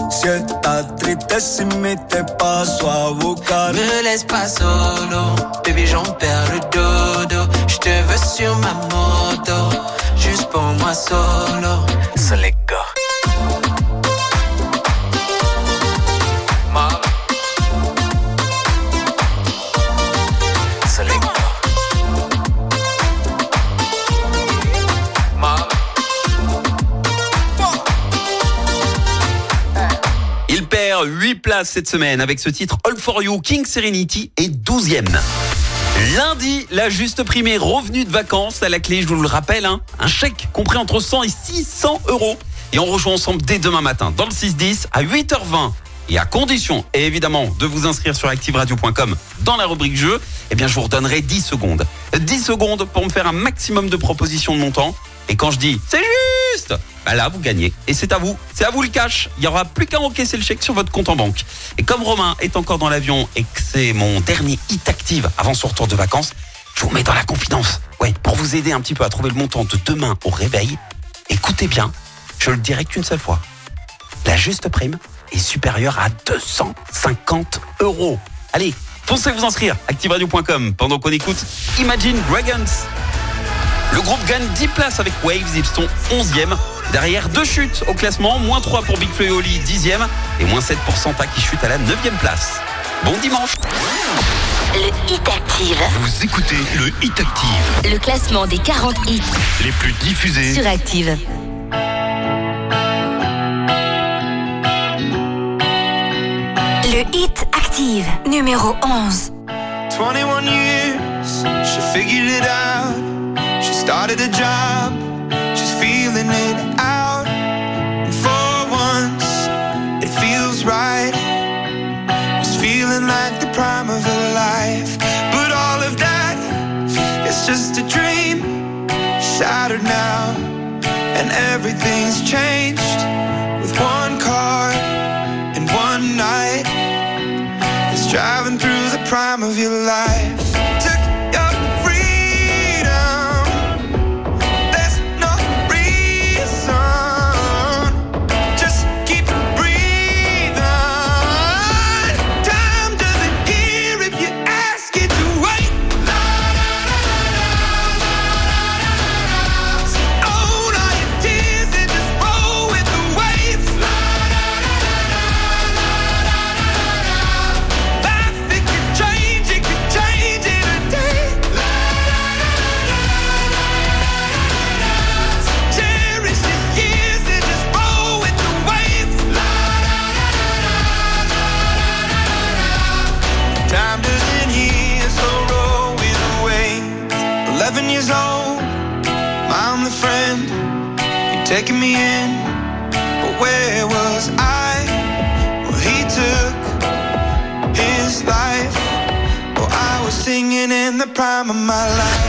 Si estás triste sin mí, te paso a buscar. Me laisse pas solo, baby j'en perds le dodo. Je te veux sur ma moto, juste pour moi solo. Perd 8 places cette semaine avec ce titre All for You. King Serenity est 12e. Lundi, la juste prime est revenue de vacances à la clé, je vous le rappelle, hein, un chèque compris entre 100 et 600 euros. Et on rejoint ensemble dès demain matin dans le 6-10 à 8h20. Et à condition, évidemment, de vous inscrire sur activeradio.com dans la rubrique jeu, eh bien, je vous redonnerai 10 secondes. 10 secondes pour me faire un maximum de propositions de montant. Et quand je dis c'est juste, bah là, vous gagnez. Et c'est à vous. C'est à vous le cash. Il n'y aura plus qu'à encaisser le chèque sur votre compte en banque. Et comme Romain est encore dans l'avion et que c'est mon dernier hit active avant son retour de vacances, je vous mets dans la confidence. Ouais, pour vous aider un petit peu à trouver le montant de demain au réveil, écoutez bien, je le dirai qu'une seule fois. La juste prime est supérieure à 250 euros. Allez, foncez vous inscrire. ActiveRadio.com pendant qu'on écoute Imagine Dragons. Le groupe gagne 10 places avec Waves, ils sont 11e. Derrière deux chutes au classement, moins 3 pour Big Flo et Oli, 10e. Et moins 7 pour Santa qui chute à la 9e place. Bon dimanche Le Hit Active. Vous écoutez le Hit Active, Le classement des 40 hits les plus diffusés. sur Active. Le Hit Active, numéro 11. 21 years, she figured it out. She started a job, she's feeling it out. And for once, it feels right. It's feeling like the prime of her life. But all of that is just a dream, shattered now. And everything's changed with one car and one night. It's driving through the prime of your life. Prime of my life.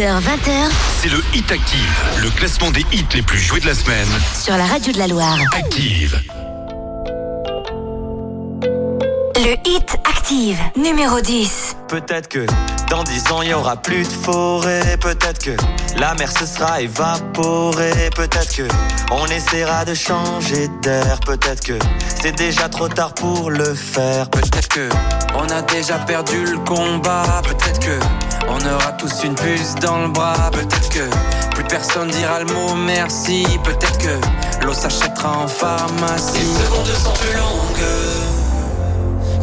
20h, c'est le Hit Active, le classement des hits les plus joués de la semaine. Sur la radio de la Loire. Active. Le Hit Active, numéro 10. Peut-être que dans 10 ans, il n'y aura plus de forêt. Peut-être que la mer se sera évaporée. Peut-être que on essaiera de changer d'air. Peut-être que c'est déjà trop tard pour le faire. Peut-être que on a déjà perdu le combat. Peut-être que on aura tous une puce dans le bras. Peut-être que plus personne dira le mot merci. Peut-être que l'eau s'achètera en pharmacie. Les secondes sont plus longues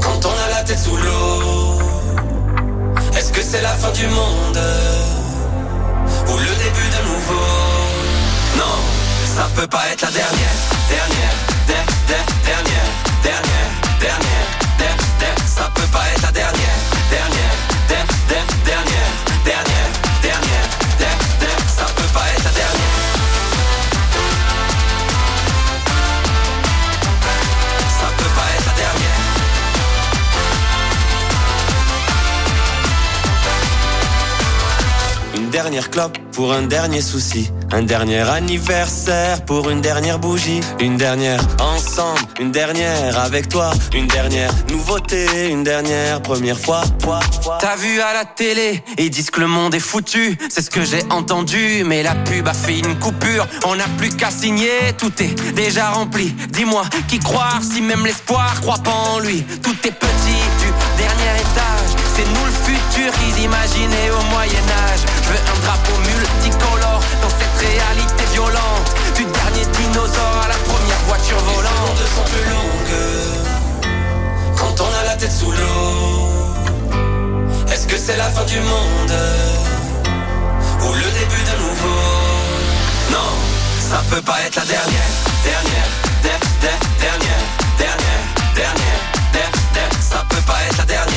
quand on a la tête sous l'eau. Est-ce que c'est la fin du monde ou le début de nouveau? Non, ça peut pas être la dernière, dernière, der- der- dernière, dernière, dernière, der- der- ça peut pas être la dernière, dernière, der- der- Une dernière clope pour un dernier souci. Un dernier anniversaire pour une dernière bougie. Une dernière ensemble, une dernière avec toi. Une dernière nouveauté, une dernière première fois. fois. T'as vu à la télé, ils disent que le monde est foutu. C'est ce que j'ai entendu, mais la pub a fait une coupure. On n'a plus qu'à signer, tout est déjà rempli. Dis-moi, qui croire si même l'espoir croit pas en lui? Tout est petit du dernier étage. C'est nous le futur qu'ils imaginaient au Moyen-Âge. Je veux un drapeau multicolore réalité violente. Du dernier dinosaure à la première voiture Les volante. secondes sont plus longues quand on a la tête sous l'eau. Est-ce que c'est la fin du monde ou le début de nouveau? Non, ça peut pas être la dernière, dernière, der- der- dernière, dernière, dernière, der- der- ça peut pas être la dernière,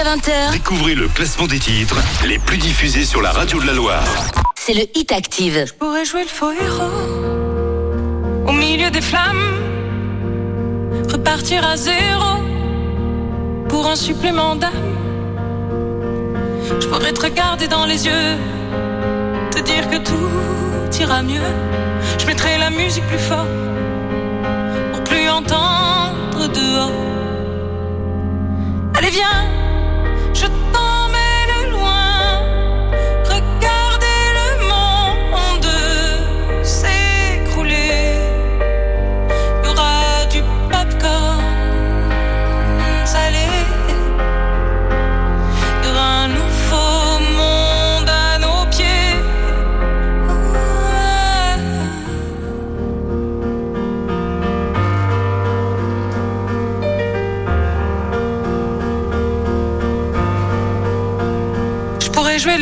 Jusqu'à 20h. Découvrez le classement des titres les plus diffusés sur la radio de la Loire. C'est le Hit Active. pourrais jouer le faux héros au milieu des flammes, repartir à zéro pour un supplément d'âme. Je pourrais te regarder dans les yeux, te dire que tout ira mieux. Je mettrai la musique plus fort pour plus entendre dehors. Allez viens,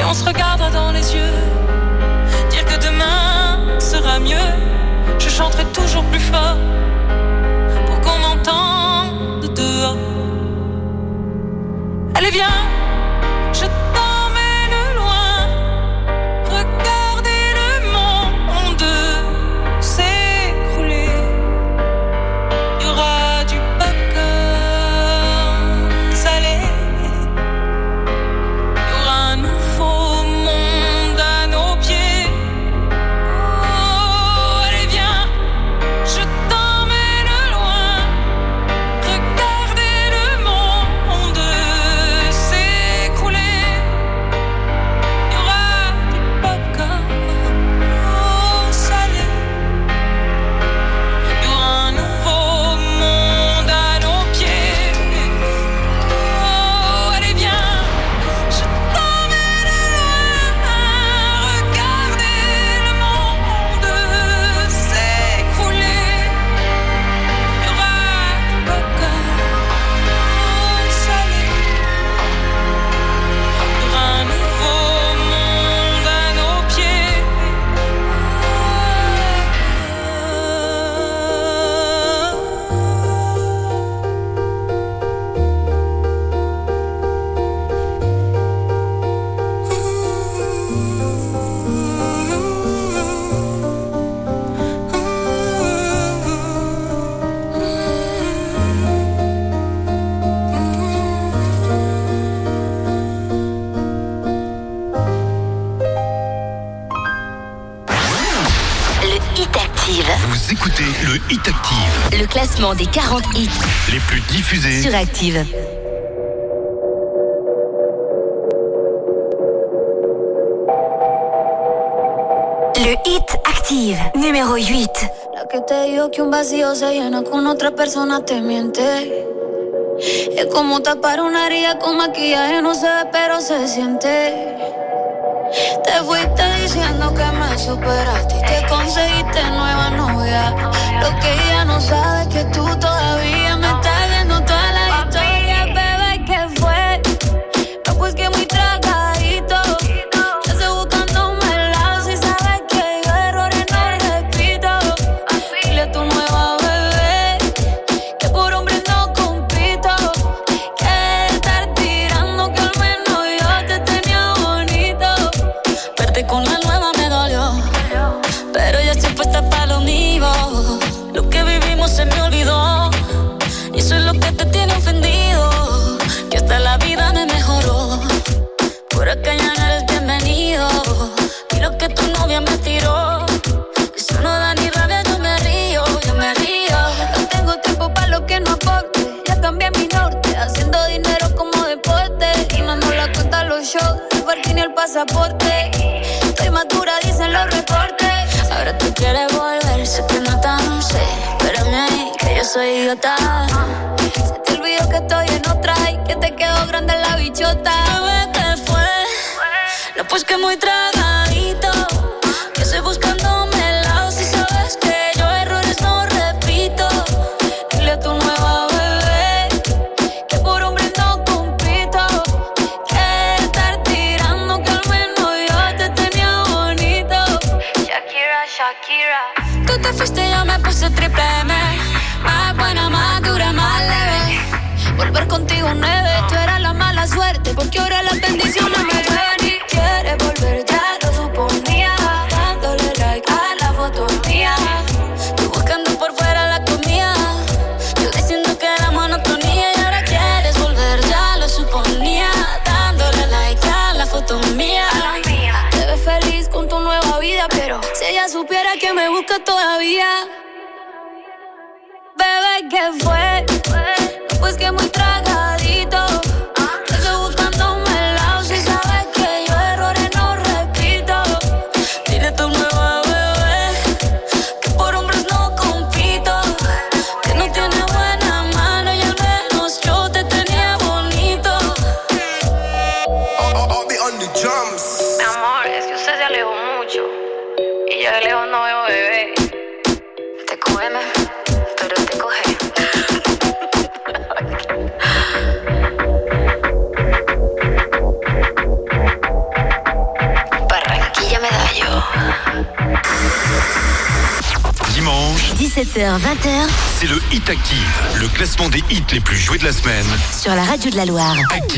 Et on se regardera dans les yeux. Dire que demain sera mieux. Je chanterai toujours plus fort. Les plus diffusés. sur Active. Le Hit Active, numéro 8. La que te dijo que un vacío se llena con otra persona te miente. Es como tapar una herida con maquillaje, no se ve, pero se siente. Te fuiste diciendo que me superaste y que conseguiste nueva novia. Lo que ella no sabe es que tú todavía de la Loire.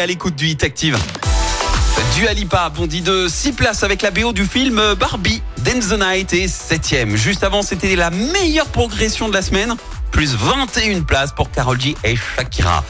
à l'écoute du Hit Active. Dua bondit de 6 places avec la BO du film Barbie. Dance the Night est 7ème. Juste avant, c'était la meilleure progression de la semaine. Plus 21 places pour Carol G et Shakira.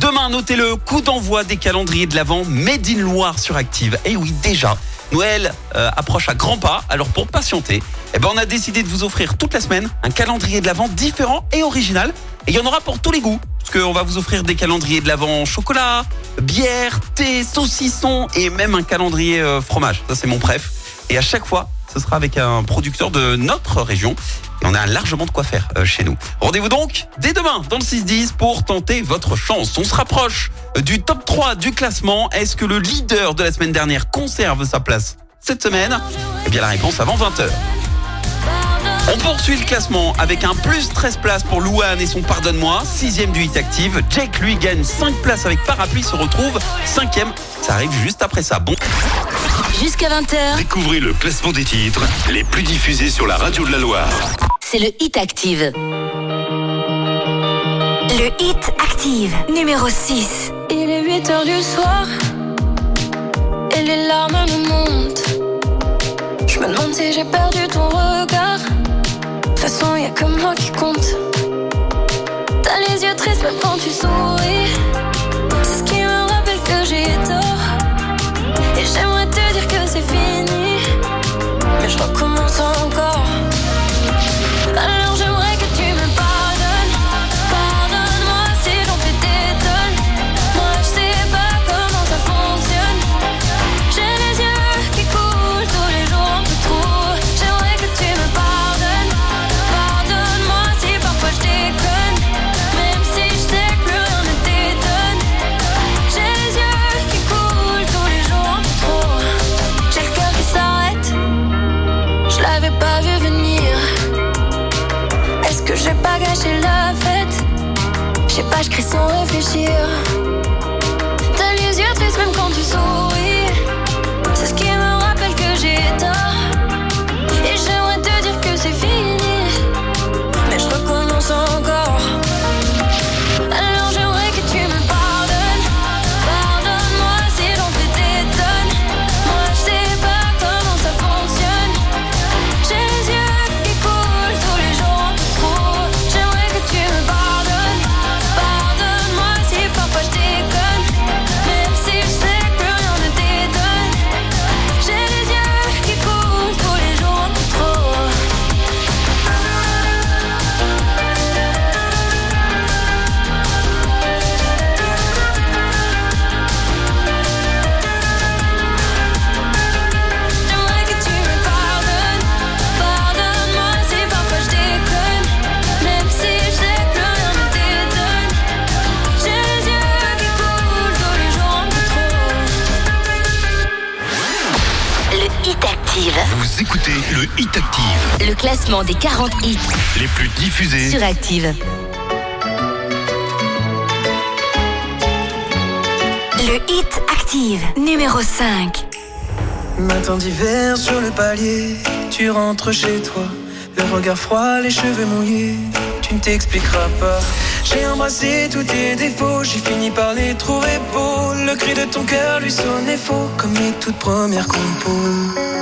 Demain, notez le coup d'envoi des calendriers de l'Avent Made in Loire sur Active. Et oui, déjà, Noël euh, approche à grands pas. Alors pour patienter, eh ben, on a décidé de vous offrir toute la semaine un calendrier de l'Avent différent et original. Et il y en aura pour tous les goûts. Parce qu'on va vous offrir des calendriers de l'Avent chocolat, bière, thé, saucisson et même un calendrier euh, fromage. Ça c'est mon préf. Et à chaque fois, ce sera avec un producteur de notre région. Et on a largement de quoi faire euh, chez nous. Rendez-vous donc dès demain dans le 6-10 pour tenter votre chance. On se rapproche euh, du top 3 du classement. Est-ce que le leader de la semaine dernière conserve sa place cette semaine? Eh bien la réponse avant 20h. On poursuit le classement avec un plus 13 places pour Louane et son Pardonne-moi, sixième du Hit Active. Jake lui gagne 5 places avec Parapluie, se retrouve cinquième. Ça arrive juste après ça. Bon. Jusqu'à 20h, Découvrez le classement des titres les plus diffusés sur la radio de la Loire. c'est le Hit Active. Le Hit Active, numéro 6. Il est 8 heures du soir et les larmes me montent. Je me demande si j'ai perdu ton regard. Y a que moi qui compte. T'as les yeux tristes même quand tu souris. C'est ce qui me rappelle que j'ai tort. Et j'aimerais te dire que c'est fini. Mais je recommence encore. Je crie sans réfléchir. Classement des 40 hits les plus diffusés. sur Active. Le Hit Active, numéro 5. Matin d'hiver sur le palier, tu rentres chez toi. Le regard froid, les cheveux mouillés, tu ne t'expliqueras pas. J'ai embrassé tous tes défauts, j'ai fini par les trouver beaux. Le cri de ton cœur lui sonnait faux, comme les toutes premières compos.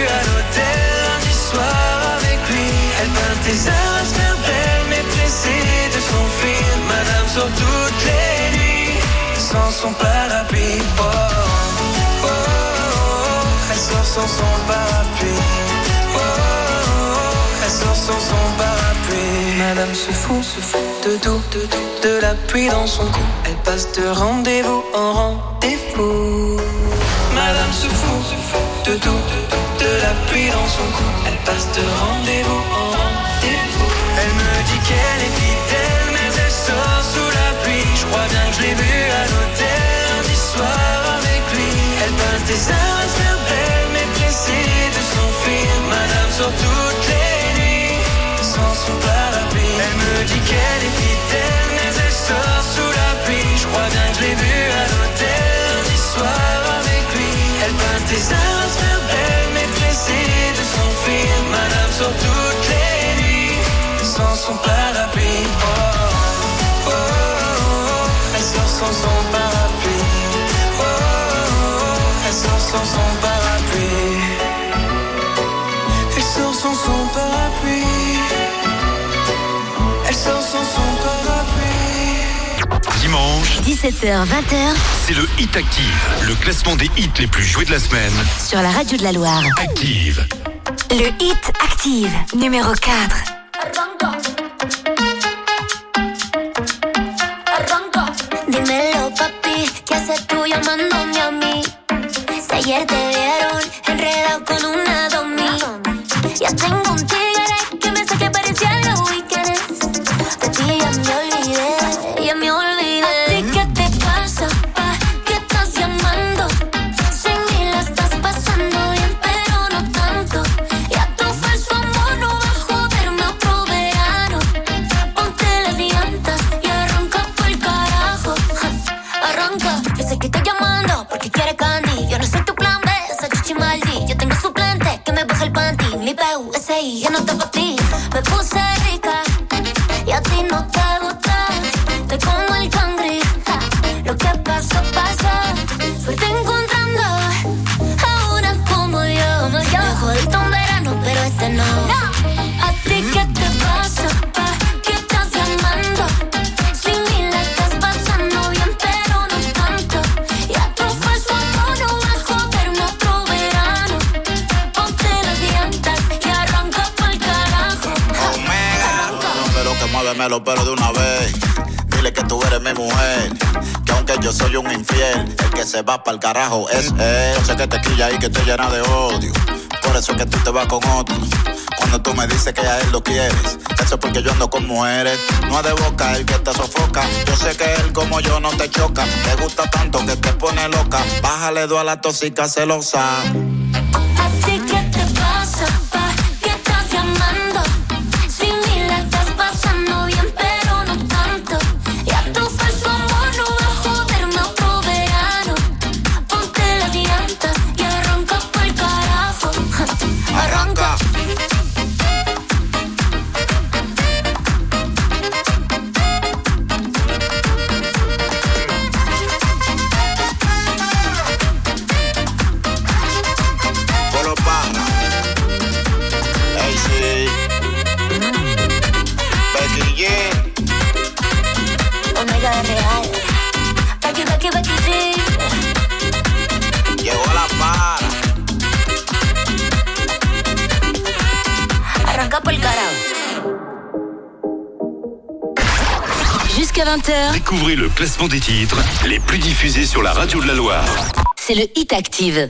Elle peint tes heures à faire belle Mais pressée de s'enfuir Madame sort toutes les nuits sans son parapluie. Oh, oh, oh, elle sort sans son parapluie. Oh, oh, elle sort sans son parapluie. Madame se fout, se fout de tout, de tout, de la pluie dans son cou. Elle passe de rendez-vous en rendez-vous. Madame se fout, se fout de tout, de la pluie dans son cou. Elle passe de rendez-vous en rendez-vous. Elle me dit qu'elle est fidèle, mais elle sort sous la pluie. Je crois bien que je l'ai vue à l'hôtel lundi soir avec lui. Elle passe des heures à se faire belle, mais pressée de s'enfuir. Madame sort toutes les nuits sans son parapluie. Elle me dit qu'elle est fidèle, mais elle sort sous la pluie. Je crois bien que je l'ai vue sans son parapluie. Oh, oh, oh, oh. Elle sort sans son parapluie. Oh, oh, oh. Elle sort sans son parapluie. Elle sort sans son parapluie. Elle sort sans son parapluie. Dimanche, 17h, 20h c'est le Hit Active, le classement des hits les plus joués de la semaine. sur la radio de la Loire. Active. Le Hit Active, numéro 4. Llamándome a mí? Si ayer te vieron enredado con una domi. Ya tengo un tigre soy un infiel, el que se va para el carajo es él. Yo sé que te quilla y que te llena de odio. Por eso es que tú te vas con otro. Cuando tú me dices que a él lo quieres, eso es porque yo ando con mujeres. No es de boca el que te sofoca. Yo sé que él como yo no te choca. Te gusta tanto que te pone loca. Bájale dos a la tóxica celosa. Découvrez le classement des titres les plus diffusés sur la radio de la Loire. c'est le Hit Active.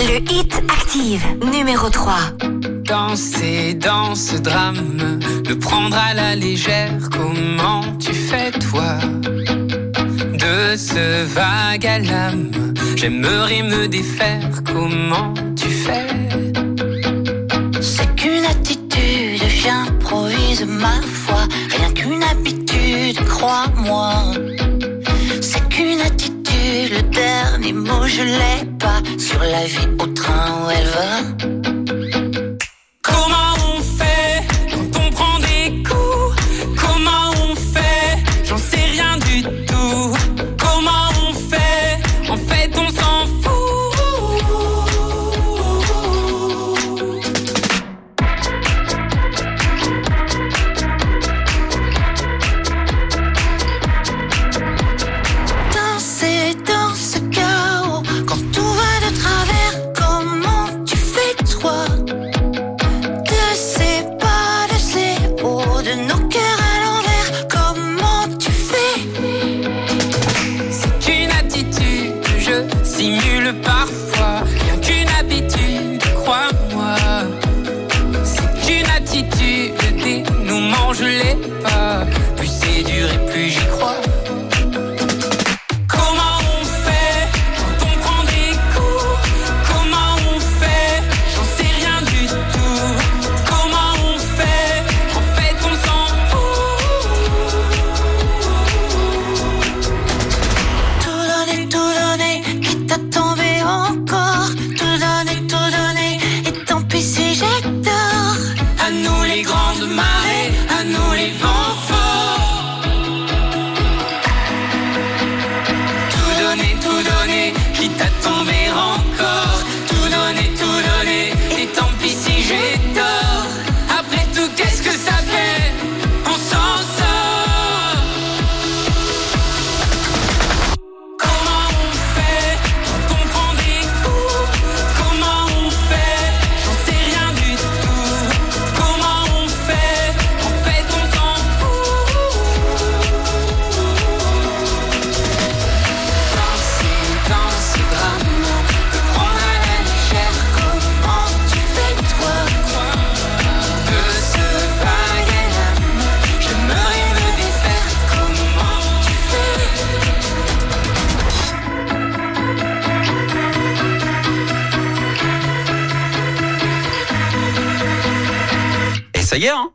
Le Hit Active, numéro 3. Danser dans ce drame, le prendre à la légère, comment tu fais toi? De ce vague à l'âme, j'aimerais me défaire, comment la vie au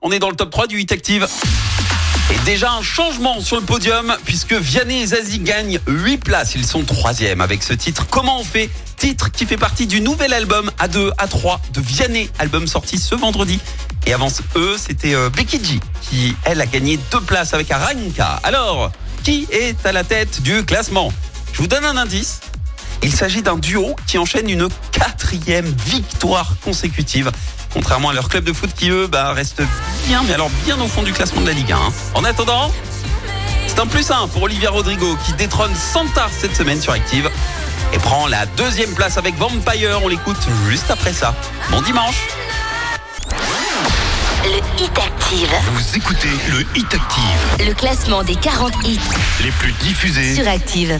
on est dans le top 3 du Hit Active. Et déjà un changement sur le podium puisque Vianney et Zazie gagnent 8 places. Ils sont troisième avec ce titre. Comment on fait Titre qui fait partie du nouvel album A2, A3 de Vianney, album sorti ce vendredi. Et avant eux, c'était euh, Becky G qui, elle, a gagné deux places avec Aranka. Alors, qui est à la tête du classement? Je vous donne un indice. Il s'agit d'un duo qui enchaîne une quatrième victoire consécutive. Contrairement à leur club de foot qui, eux, bah, restent bien, mais alors bien au fond du classement de la Ligue 1. hein. En attendant, c'est un plus 1 pour Olivia Rodrigo qui détrône Santa cette semaine sur Active et prend la deuxième place avec Vampire. On l'écoute juste après ça. Bon dimanche Le Hit Active. Vous écoutez le Hit Active. Le classement des 40 hits Les plus diffusés. sur Active.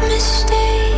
big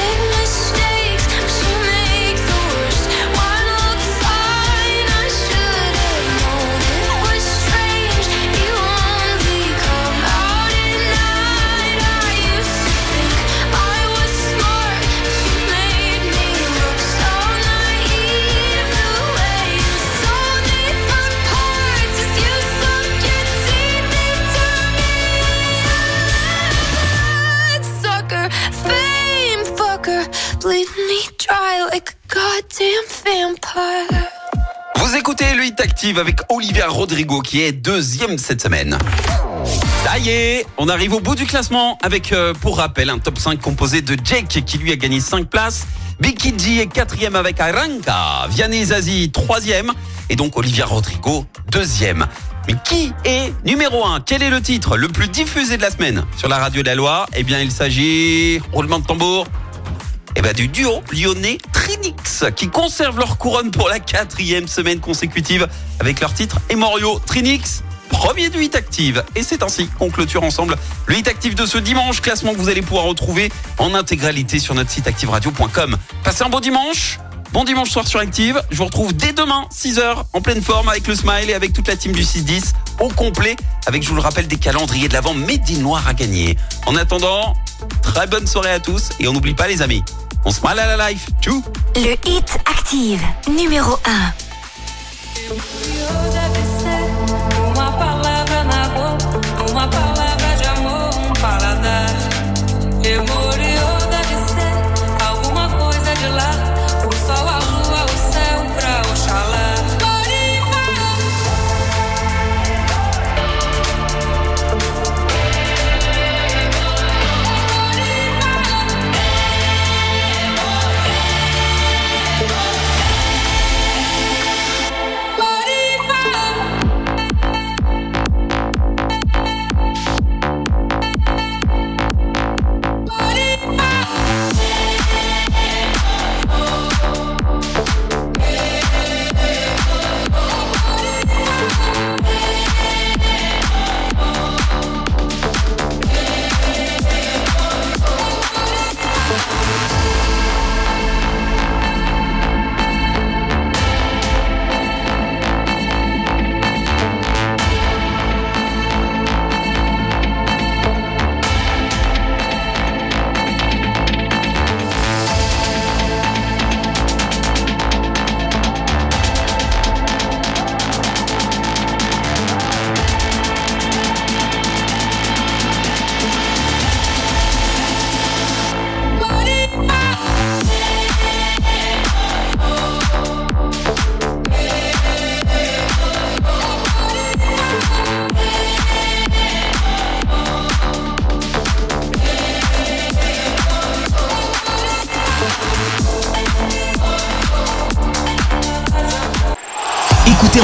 Vous écoutez Hit Active avec Olivia Rodrigo qui est deuxième cette semaine. Ça y est, on arrive au bout du classement avec, euh, pour rappel, un top 5 composé de Jake qui lui a gagné 5 places. Becky G est quatrième avec Aranka. Vianney Zazie troisième. Et donc Olivia Rodrigo deuxième. Mais qui est numéro 1 Quel est le titre le plus diffusé de la semaine? Sur la radio de la Loire Eh bien, il s'agit, roulement de tambour, eh ben, du duo lyonnais Trinix qui conserve leur couronne pour la quatrième semaine consécutive avec leur titre Emorio Trinix. Premier du Hit Active. Et c'est ainsi qu'on clôture ensemble le Hit Active de ce dimanche. Classement que vous allez pouvoir retrouver en intégralité sur notre site activeradio.com. Passez un beau dimanche. Bon dimanche soir sur Active. Je vous retrouve dès demain, 6h, en pleine forme, avec le smile et avec toute la team du 6-10, au complet, avec, je vous le rappelle, des calendriers de l'avant Made in Noir à gagner. En attendant, très bonne soirée à tous, et on n'oublie pas les amis, on smile à la life. Tchou Le hit Active, numéro 1.